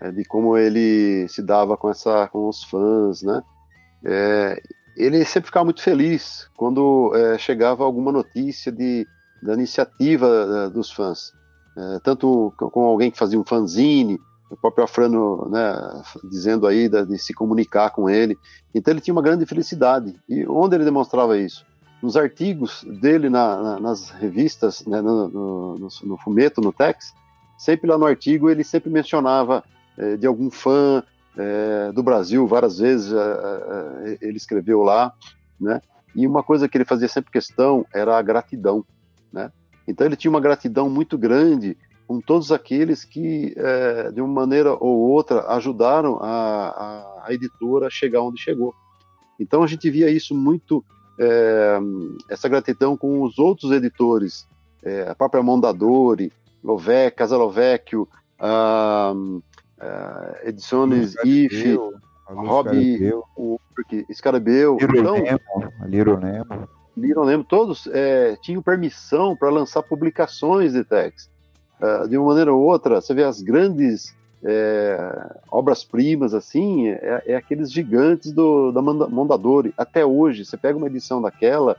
é, de como ele se dava com, essa, com os fãs, né? É, ele sempre ficava muito feliz quando é, chegava alguma notícia de, da iniciativa é, dos fãs. É, tanto com alguém que fazia um fanzine, o próprio Afrano né, dizendo aí de, se comunicar com ele. Então ele tinha uma grande felicidade. E onde ele demonstrava isso? Nos artigos dele na, na, nas revistas, né, no, no, no, no, Fumeto, no Tex, sempre lá no artigo ele sempre mencionava é, de algum fã é, do Brasil, várias vezes é, ele escreveu lá, né? E uma coisa que ele fazia sempre questão era a gratidão, né? Então ele tinha uma gratidão muito grande com todos aqueles que, é, de uma maneira ou outra, ajudaram a, a, a, editora a chegar onde chegou. Então a gente via isso muito, é, essa gratidão com os outros editores, é, a própria Mondadori, Lovec, Casa Lovecchio, a, a Edições IF, Rob, Scarabeu, Little então, Nemo, Nemo. Little Nemo, todos é, tinham permissão para lançar publicações de text. Uh, de uma maneira ou outra, você vê as grandes é, obras-primas, assim, é, é, aqueles gigantes do, da Mondadori. Até hoje, você pega uma edição daquela,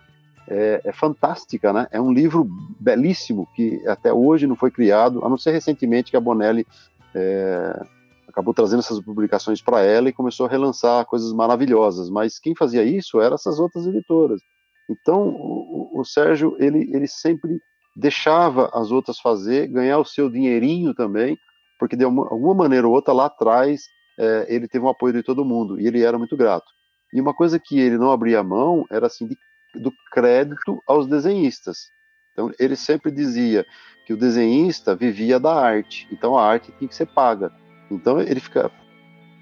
é, é, fantástica, né? É um livro belíssimo que até hoje não foi criado, a não ser recentemente que a Bonelli é, acabou trazendo essas publicações para ela e começou a relançar coisas maravilhosas. Mas quem fazia isso eram essas outras editoras. Então, o, o Sérgio, ele, ele sempre deixava as outras fazer, ganhar o seu dinheirinho também, porque de uma, alguma maneira ou outra lá atrás é, ele teve um apoio de todo mundo e ele era muito grato. E uma coisa que ele não abria mão era assim de, do crédito aos desenhistas. Então ele sempre dizia que o desenhista vivia da arte, então a arte tinha que ser paga. Então ele fica,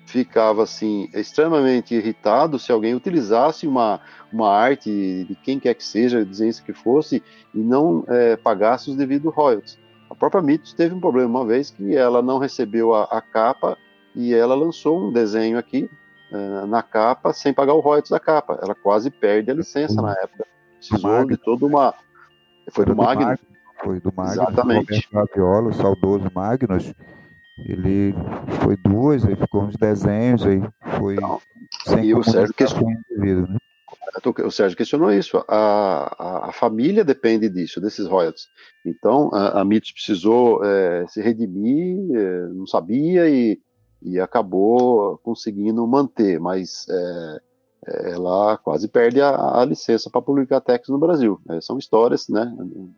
ficava assim extremamente irritado se alguém utilizasse uma, uma arte de quem quer que seja, desenhista que fosse, e não é, pagasse os devidos royalties. A própria Mitos teve um problema uma vez que ela não recebeu a, a capa e ela lançou um desenho aqui uh, na capa sem pagar o royalties da capa. Ela quase perde a licença na época. Precisou de toda uma. Foi do, do Magno. Foi do Magno. Exatamente. Viola, o saudoso Magnus ele foi duas, aí ficou uns desenhos, aí foi. Então, e o Sérgio questionou. Né? O Sérgio questionou isso. A, a, a, família depende disso, desses royalties. Então, a, a Mitos precisou é, se redimir, é, não sabia e, e acabou conseguindo manter, mas é, ela quase perde a, a licença para publicar textos no Brasil. É, são histórias, né,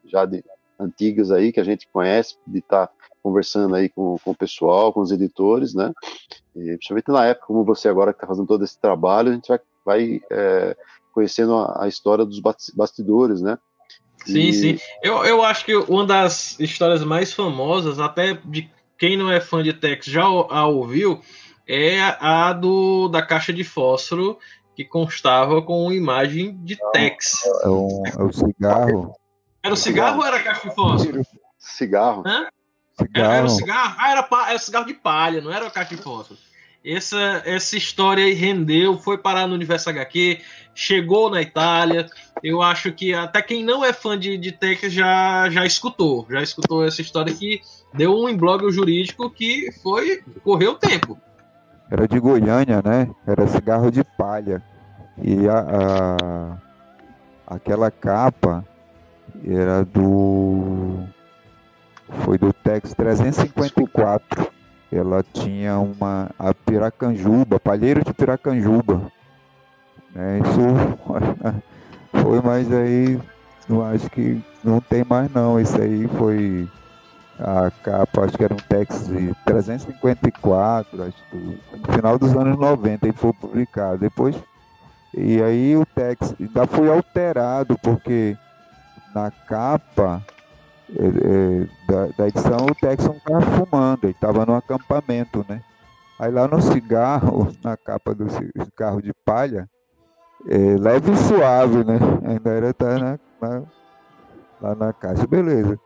já de, antigas aí que a gente conhece, de estar tá conversando aí com, com o pessoal, com os editores, né, e principalmente na época, como você agora que está fazendo todo esse trabalho, a gente vai, vai é, conhecendo a, a, história dos bastidores, né. Sim, e... sim. Eu, eu acho que uma das histórias mais famosas, até de quem não é fã de Tex já a ouviu, é a do da caixa de fósforo que constava com imagem de Tex. É, um, é o cigarro. Era o cigarro ou era a caixa de fósforo? Cigarro. Hã? Cigarro. Era, o cigarro? Ah, era, era cigarro de palha, não era a caixa de fósforo. Essa, essa história aí rendeu, foi parar no Universo HQ, chegou na Itália. Eu acho que até quem não é fã de, de Tex já, já escutou. Já escutou essa história que deu um blog jurídico que foi. correu o tempo. Era de Goiânia, né? Era cigarro de palha. E a, a, aquela capa era do. Foi do Tex 354. Ela tinha uma. A Piracanjuba, palheiro de Piracanjuba. Né? Isso <laughs> foi, mas aí. Não acho que não tem mais não. Isso aí foi a capa, acho que era um Tex de 354, acho que no final dos anos 90 ele foi publicado. Depois e aí o texto ainda foi alterado, porque na capa é, é, da, da, edição o Texan estava fumando, ele estava no acampamento, né? Aí lá no cigarro, <laughs> na capa do cigarro de palha, é, leve e suave, né? Ainda era tá na, na, lá na caixa, beleza.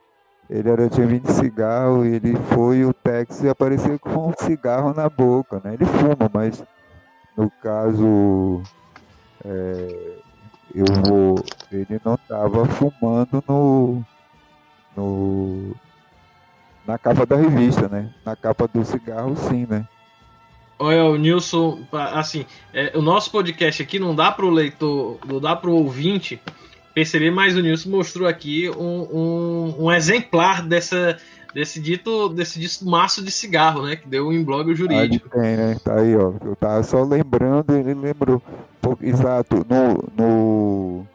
Ele era, tinha 20 cigarro e ele foi o Tex e apareceu com um cigarro na boca, né? Ele fuma, mas no caso é, eu vou, ele não estava fumando no, no na capa da revista, né? Na capa do cigarro, sim, né? Olha, o Nilson, assim, é, o nosso podcast aqui não dá para o leitor, não dá para o ouvinte perceber, mas o Nilson mostrou aqui um, um, um exemplar dessa desse dito, desse dito maço de cigarro, né? Que deu em blog jurídico. Ah, tem, né? Tá aí, ó. Eu tava só lembrando, ele lembrou. Exato, no, no.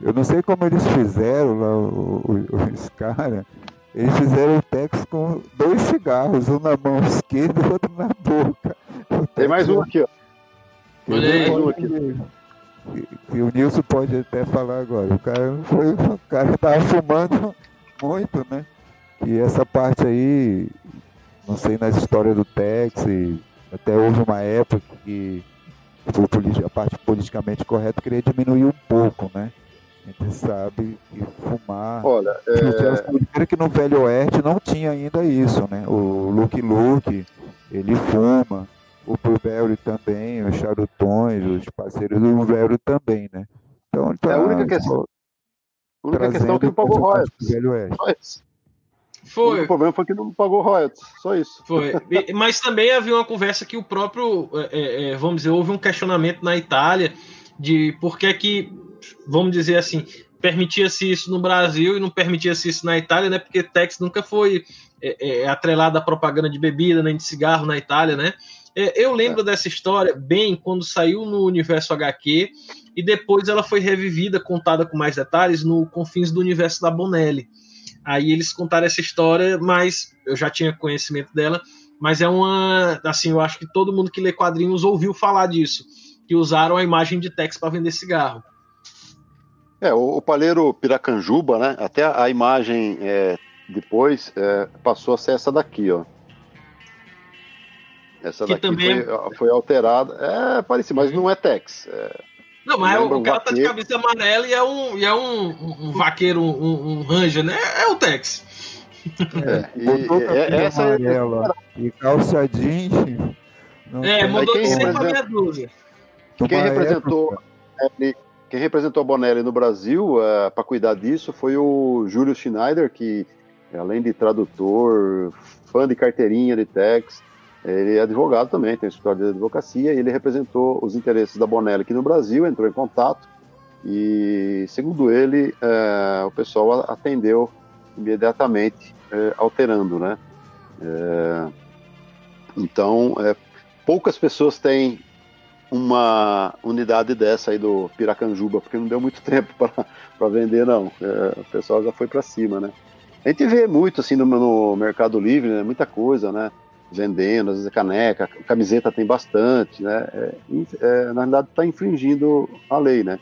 Eu não sei como eles fizeram lá, os caras. Eles fizeram o texto com dois cigarros, um na mão esquerda e outro na boca. Tem mais um aqui, ó. Olha aí. Um aqui. E o Nilson pode até falar agora. O cara foi. O cara tava fumando muito, né? E essa parte aí, não sei nas histórias do Tex, até houve uma época que a parte politicamente correta queria diminuir um pouco, né? A gente sabe que fumar. Olha, é... que no Velho Oeste não tinha ainda isso, né? O Luke Luke, ele fuma. O Blueberry também, os charutões, os parceiros do Blueberry também, né? Então, tá, é a única questão. A única questão é que não pagou royalties. Velho Oeste. Foi. O problema foi que não pagou royalties, só isso. Foi. <laughs> Mas também havia uma conversa que o próprio, é, é, é, vamos dizer, houve um questionamento na Itália de por que que, vamos dizer assim, permitia-se isso no Brasil e não permitia-se isso na Itália, né? Porque Tex nunca foi é, é, atrelada à propaganda de bebida nem de cigarro na Itália, né? É, eu lembro dessa história bem quando saiu no Universo HQ e depois ela foi revivida, contada com mais detalhes no Confins do Universo da Bonelli. Aí eles contaram essa história, mas eu já tinha conhecimento dela, mas é uma, assim, eu acho que todo mundo que lê quadrinhos ouviu falar disso, que usaram a imagem de Tex para vender cigarro. É, o, o palheiro Piracanjuba, né? Até a imagem é, depois é, passou a ser essa daqui, ó. Essa que daqui também... foi, é foi alterada. É parecido, mas não é Tex. É, não, mas o, cara tá de camisa amarela e é um, e é um, um, um vaqueiro, um, um ranger, né? É o Tex. É, e, é, essa é amarela é... e calça jeans. É, mudou de sempre a meia dúzia. Quem representou, quem representou a Bonelli no Brasil é, para cuidar disso foi o Júlio Schneider, que além de tradutor, fã de carteirinha de Tex, ele é advogado também, tem escritório de advocacia, e ele representou os interesses da Bonelli aqui no Brasil, entrou em contato, e segundo ele, é, o pessoal atendeu imediatamente, é, alterando, né? Então, poucas pessoas têm uma unidade dessa aí do Piracanjuba, porque não deu muito <laughs> tempo para vender, não. É, o pessoal já foi para cima, né? A gente vê muito assim no, no Mercado Livre, né? muita coisa, né? Vendendo, às vezes caneca, camiseta tem bastante, né? É, é, na verdade está infringindo a lei, né?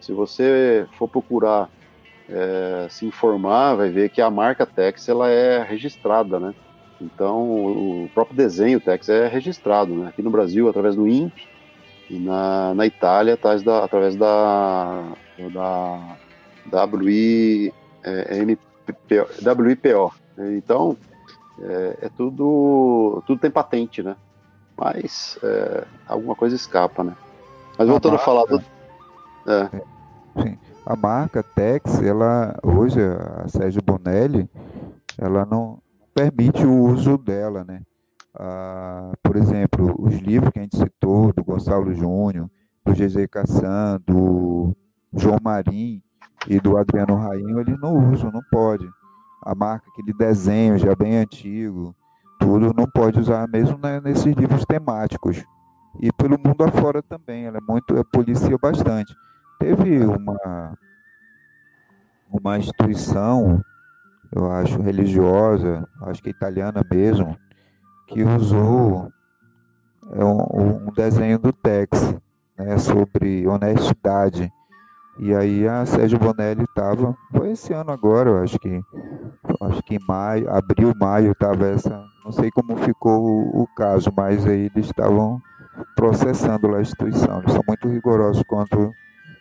Se você for procurar é, se informar, vai ver que a marca Tex ela é registrada, né? Então o próprio desenho Tex é registrado, né? Aqui no Brasil através do INPE e na, na Itália através da, através da, da WI, é, WIPO. Então, é, é, tudo, tudo tem patente, né? Mas é, alguma coisa escapa, né? Mas voltando a, marca, a falar do. É. Sim. A marca Tex, ela hoje, a Sérgio Bonelli, ela não permite o uso dela, né? Ah, por exemplo, os livros que a gente citou, do Gonçalo Júnior, do GZ Cassan, do João Marim, e do Adriano Rainho, ele não usa, não pode. A marca, aquele desenho já bem antigo, tudo não pode usar mesmo né, nesses livros temáticos. E pelo mundo afora também, ela é muito, é, policia bastante. Teve uma, uma instituição, eu acho, religiosa, acho que italiana mesmo, que usou é, um, um desenho do Tex, né, sobre honestidade. E aí a Sérgio Bonelli estava, foi esse ano agora, eu acho que acho que em maio, abril, maio estava essa, não sei como ficou o, o, caso, mas aí eles estavam processando lá a instituição. Eles são muito rigorosos quanto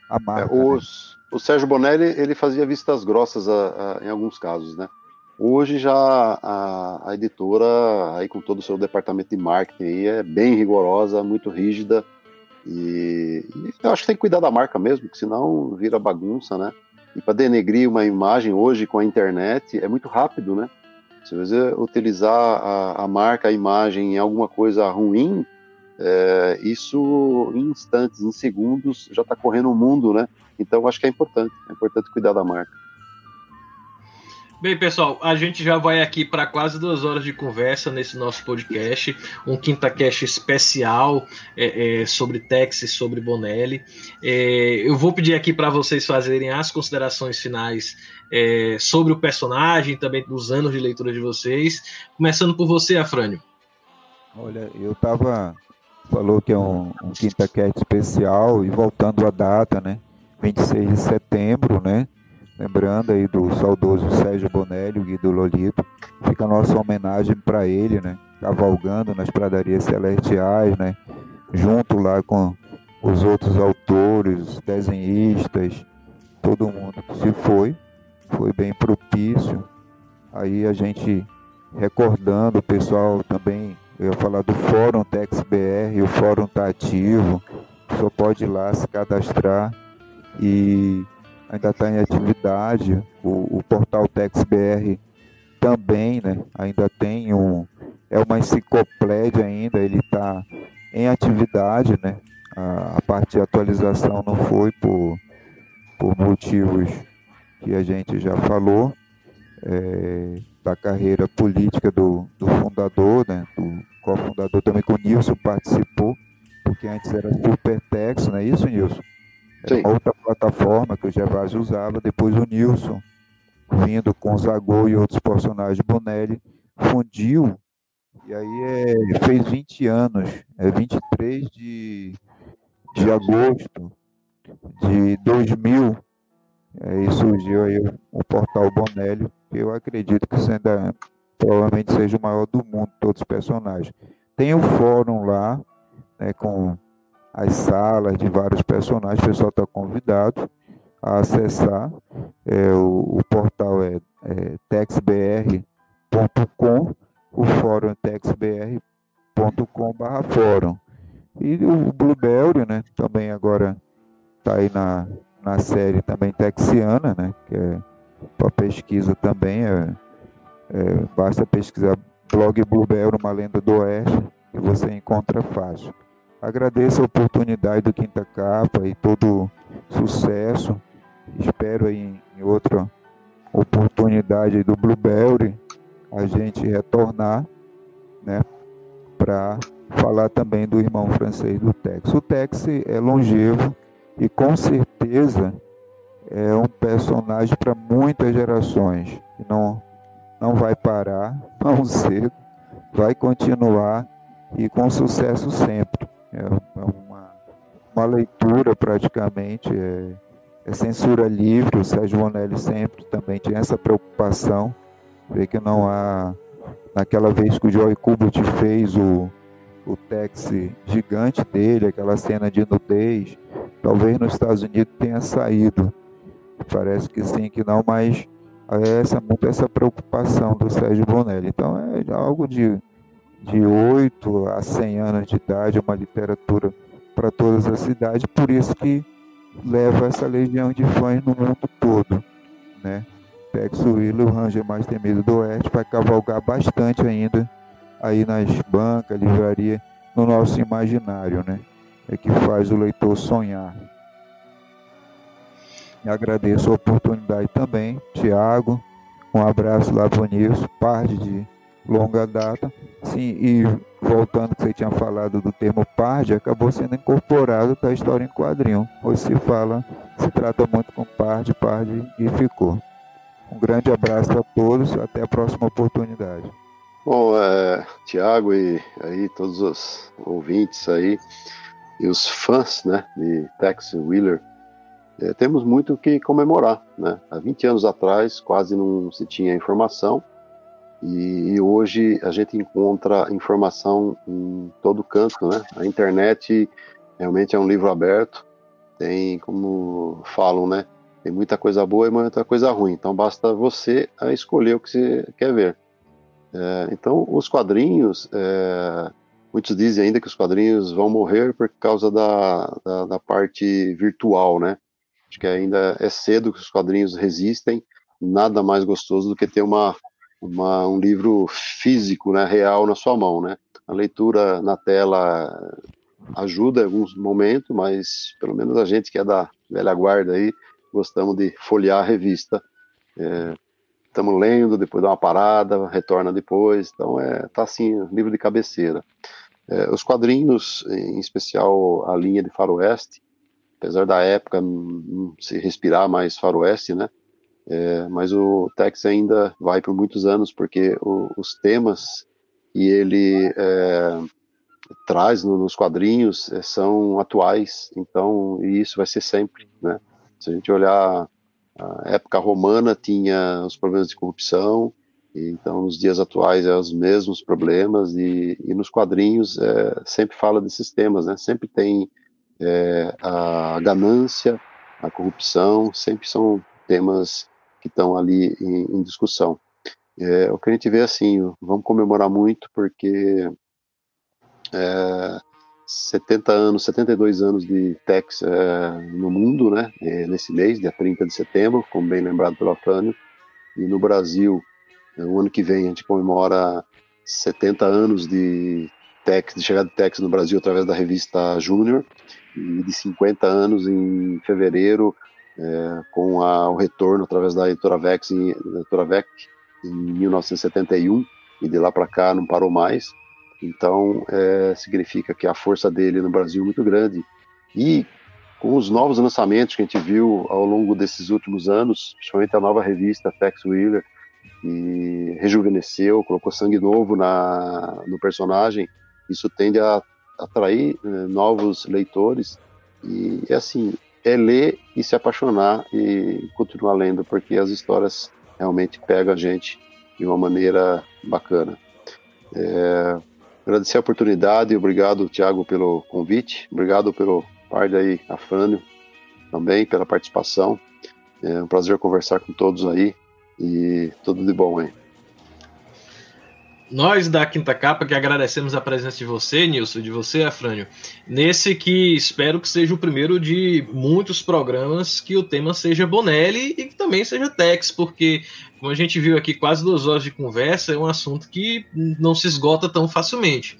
a marca. É, os, né? O Sérgio Bonelli ele fazia vistas grossas a, a, em alguns casos, né? Hoje já a, a, editora, aí com todo o seu departamento de marketing aí, é bem rigorosa, muito rígida e, e, eu acho que tem que cuidar da marca mesmo, porque senão vira bagunça, né? E para denegrir uma imagem hoje com a internet é muito rápido, né? Se você utilizar a, a marca, a imagem em alguma coisa ruim, é, isso em instantes, em segundos, já está correndo o mundo, né? Então acho que é importante, é importante cuidar da marca. Bem, pessoal, a gente já vai aqui para quase duas horas de conversa nesse nosso podcast, um quinta cast especial é, é, sobre Tex e sobre Bonelli. É, eu vou pedir aqui para vocês fazerem as considerações finais é, sobre o personagem, também dos anos de leitura de vocês, começando por você, Afrânio. Olha, eu estava falou que é um, um quinta cast especial e voltando à data, né? 26 de setembro, né? Lembrando aí do saudoso Sérgio Bonelli, o Guido Lolito. Fica a nossa homenagem para ele, né? Cavalgando nas pradarias celestiais, né? Junto lá com os outros autores, desenhistas, todo mundo que se foi. Foi bem propício. Aí a gente recordando o pessoal também, eu ia falar do Fórum TexBR, o Fórum está ativo, só pode ir lá se cadastrar e ainda está em atividade. O, o portal TexBR também, né? Ainda tem um. É uma enciclopédia ainda, ele está em atividade, né? A, a, parte de atualização não foi por, por motivos que a gente já falou. É, da carreira política do, do fundador, né, do cofundador também que o Nilson participou, porque antes era Supertex, não é isso, Nilson? Sim. uma outra plataforma que o Gervásio usava, depois o Nilson, vindo com o Zagou e outros personagens, Bonelli, fundiu, e aí é, fez 20 anos, é 23 de, de agosto de 2000, é, e surgiu aí o, o portal Bonelli, que eu acredito que ainda provavelmente seja o maior do mundo, todos os personagens. Tem o fórum lá, né, com as salas de vários personagens. O pessoal está convidado a acessar. É, o, o, portal é, é texbr.com, o fórum é texbr.com.br fórum. E o Blueberry, né, também agora está aí na, na série também texiana, né, que é para pesquisa também, é, é, basta pesquisar blog Blueberry, uma lenda do oeste, que você encontra fácil. Agradeço a oportunidade do Quinta Capa e todo sucesso. Espero aí em outra oportunidade do Blueberry a gente retornar, né, para falar também do irmão francês do Tex. O Tex é longevo e com certeza é um personagem para muitas gerações. Não, não vai parar <laughs> tão cedo, vai continuar e com sucesso sempre. É, é uma, uma leitura praticamente, é, é censura livre. O Sérgio Bonelli sempre também tinha essa preocupação, ver que não há. Naquela vez que o Joy Kubert fez o, o táxi gigante dele, aquela cena de nudez, talvez nos Estados Unidos tenha saído. Parece que sim, que não, mas é essa muito essa preocupação do Sérgio Bonelli. Então é algo de, de 8 a 100 anos de idade, uma literatura para todas as cidades, por isso que leva essa legião de fãs no mundo todo. Né? Tex o Ranger mais temido do Oeste, vai cavalgar bastante ainda aí nas bancas, livraria, no nosso imaginário, né? É que faz o leitor sonhar. E agradeço a oportunidade também, Tiago. Um abraço lá para o Nilson, parte de longa data. Sim, e voltando que você tinha falado do termo PARD, acabou sendo incorporado da história em quadrinho. Hoje se fala, se trata muito com PARD, PARD e ficou. Um grande abraço a todos, até a próxima oportunidade. Bom, é, Tiago e aí todos os ouvintes aí e os fãs, né, de Tex Wheeler, é, temos muito o que comemorar, né? Há 20 anos atrás quase não se tinha informação e, hoje a gente encontra informação em todo canto, né? A internet realmente é um livro aberto, tem como falam, né? Tem muita coisa boa e muita coisa ruim, então basta você escolher o que você quer ver. É, então, os quadrinhos, é, muitos dizem ainda que os quadrinhos vão morrer por causa da, da, da, parte virtual, né? Acho que ainda é cedo que os quadrinhos resistem, nada mais gostoso do que ter uma, uma, um livro físico, né, real na sua mão, né? A leitura na tela ajuda em alguns momentos, mas pelo menos a gente que é da velha guarda aí, gostamos de folhear a revista. É, estamos lendo, depois dá uma parada, retorna depois, então é tá assim, livro de cabeceira. É, os quadrinhos, em especial a linha de faroeste, apesar da época não se respirar mais faroeste, né, é, mas o Tex ainda vai por muitos anos, porque o, os temas que ele é, traz no, nos quadrinhos é, são atuais, então, e isso vai ser sempre, né, se a gente olhar a época romana tinha os problemas de corrupção, então nos dias atuais é os mesmos problemas e, e nos quadrinhos é, sempre fala desses temas, né? Sempre tem é, a ganância, a corrupção, sempre são temas que estão ali em, em discussão. É, o que a gente vê assim, vamos comemorar muito porque é, 70 anos, 72 anos de Tex é, no mundo, né? É, nesse mês, dia 30 de setembro, como bem lembrado pelo Afrânio. E no Brasil, é, o ano que vem, a gente comemora 70 anos de Tex, de chegada de Tex no Brasil através da revista Júnior, e de 50 anos em fevereiro, é, com a, o retorno através da editora Vex, em, editora Vec, em 1971, e de lá para cá não parou mais. Então, é, significa que a força dele no Brasil é muito grande. E com os novos lançamentos que a gente viu ao longo desses últimos anos, principalmente a nova revista Tex Wheeler, que rejuvenesceu, colocou sangue novo na, no personagem, isso tende a atrair né, novos leitores. E, e assim, é ler e se apaixonar e continuar lendo, porque as histórias realmente pegam a gente de uma maneira bacana. É, Agradecer a oportunidade, obrigado, Tiago, pelo convite, obrigado pelo par aí, Afrânio, também pela participação. É um prazer conversar com todos aí e tudo de bom aí. Nós da Quinta Capa que agradecemos a presença de você, Nilson, de você, Afrânio, nesse que espero que seja o primeiro de muitos programas que o tema seja Bonelli e que também seja Tex, porque, como a gente viu aqui, quase duas horas de conversa é um assunto que não se esgota tão facilmente.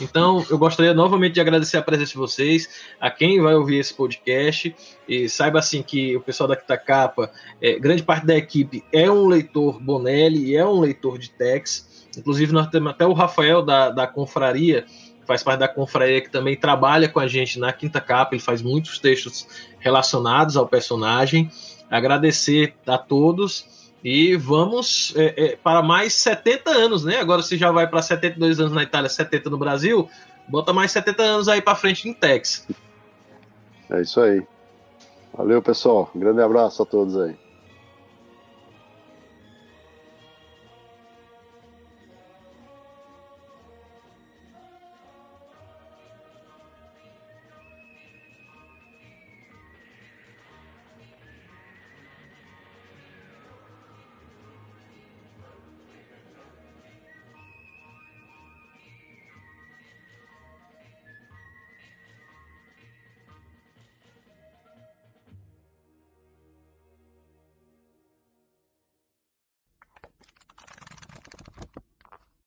Então, eu gostaria novamente de agradecer a presença de vocês, a quem vai ouvir esse podcast, e saiba assim que o pessoal da Quitacapa, é, grande parte da equipe é um leitor Bonelli e é um leitor de Tex. Inclusive, nós temos até o Rafael da, da Confraria, que faz parte da Confraria, que também trabalha com a gente na Quinta Capa, ele faz muitos textos relacionados ao personagem. Agradecer a todos e vamos é, é, para mais 70 anos, né? Agora você já vai para 72 anos na Itália, 70 no Brasil, bota mais 70 anos aí para frente em Tex. É isso aí. Valeu, pessoal. Um grande abraço a todos aí.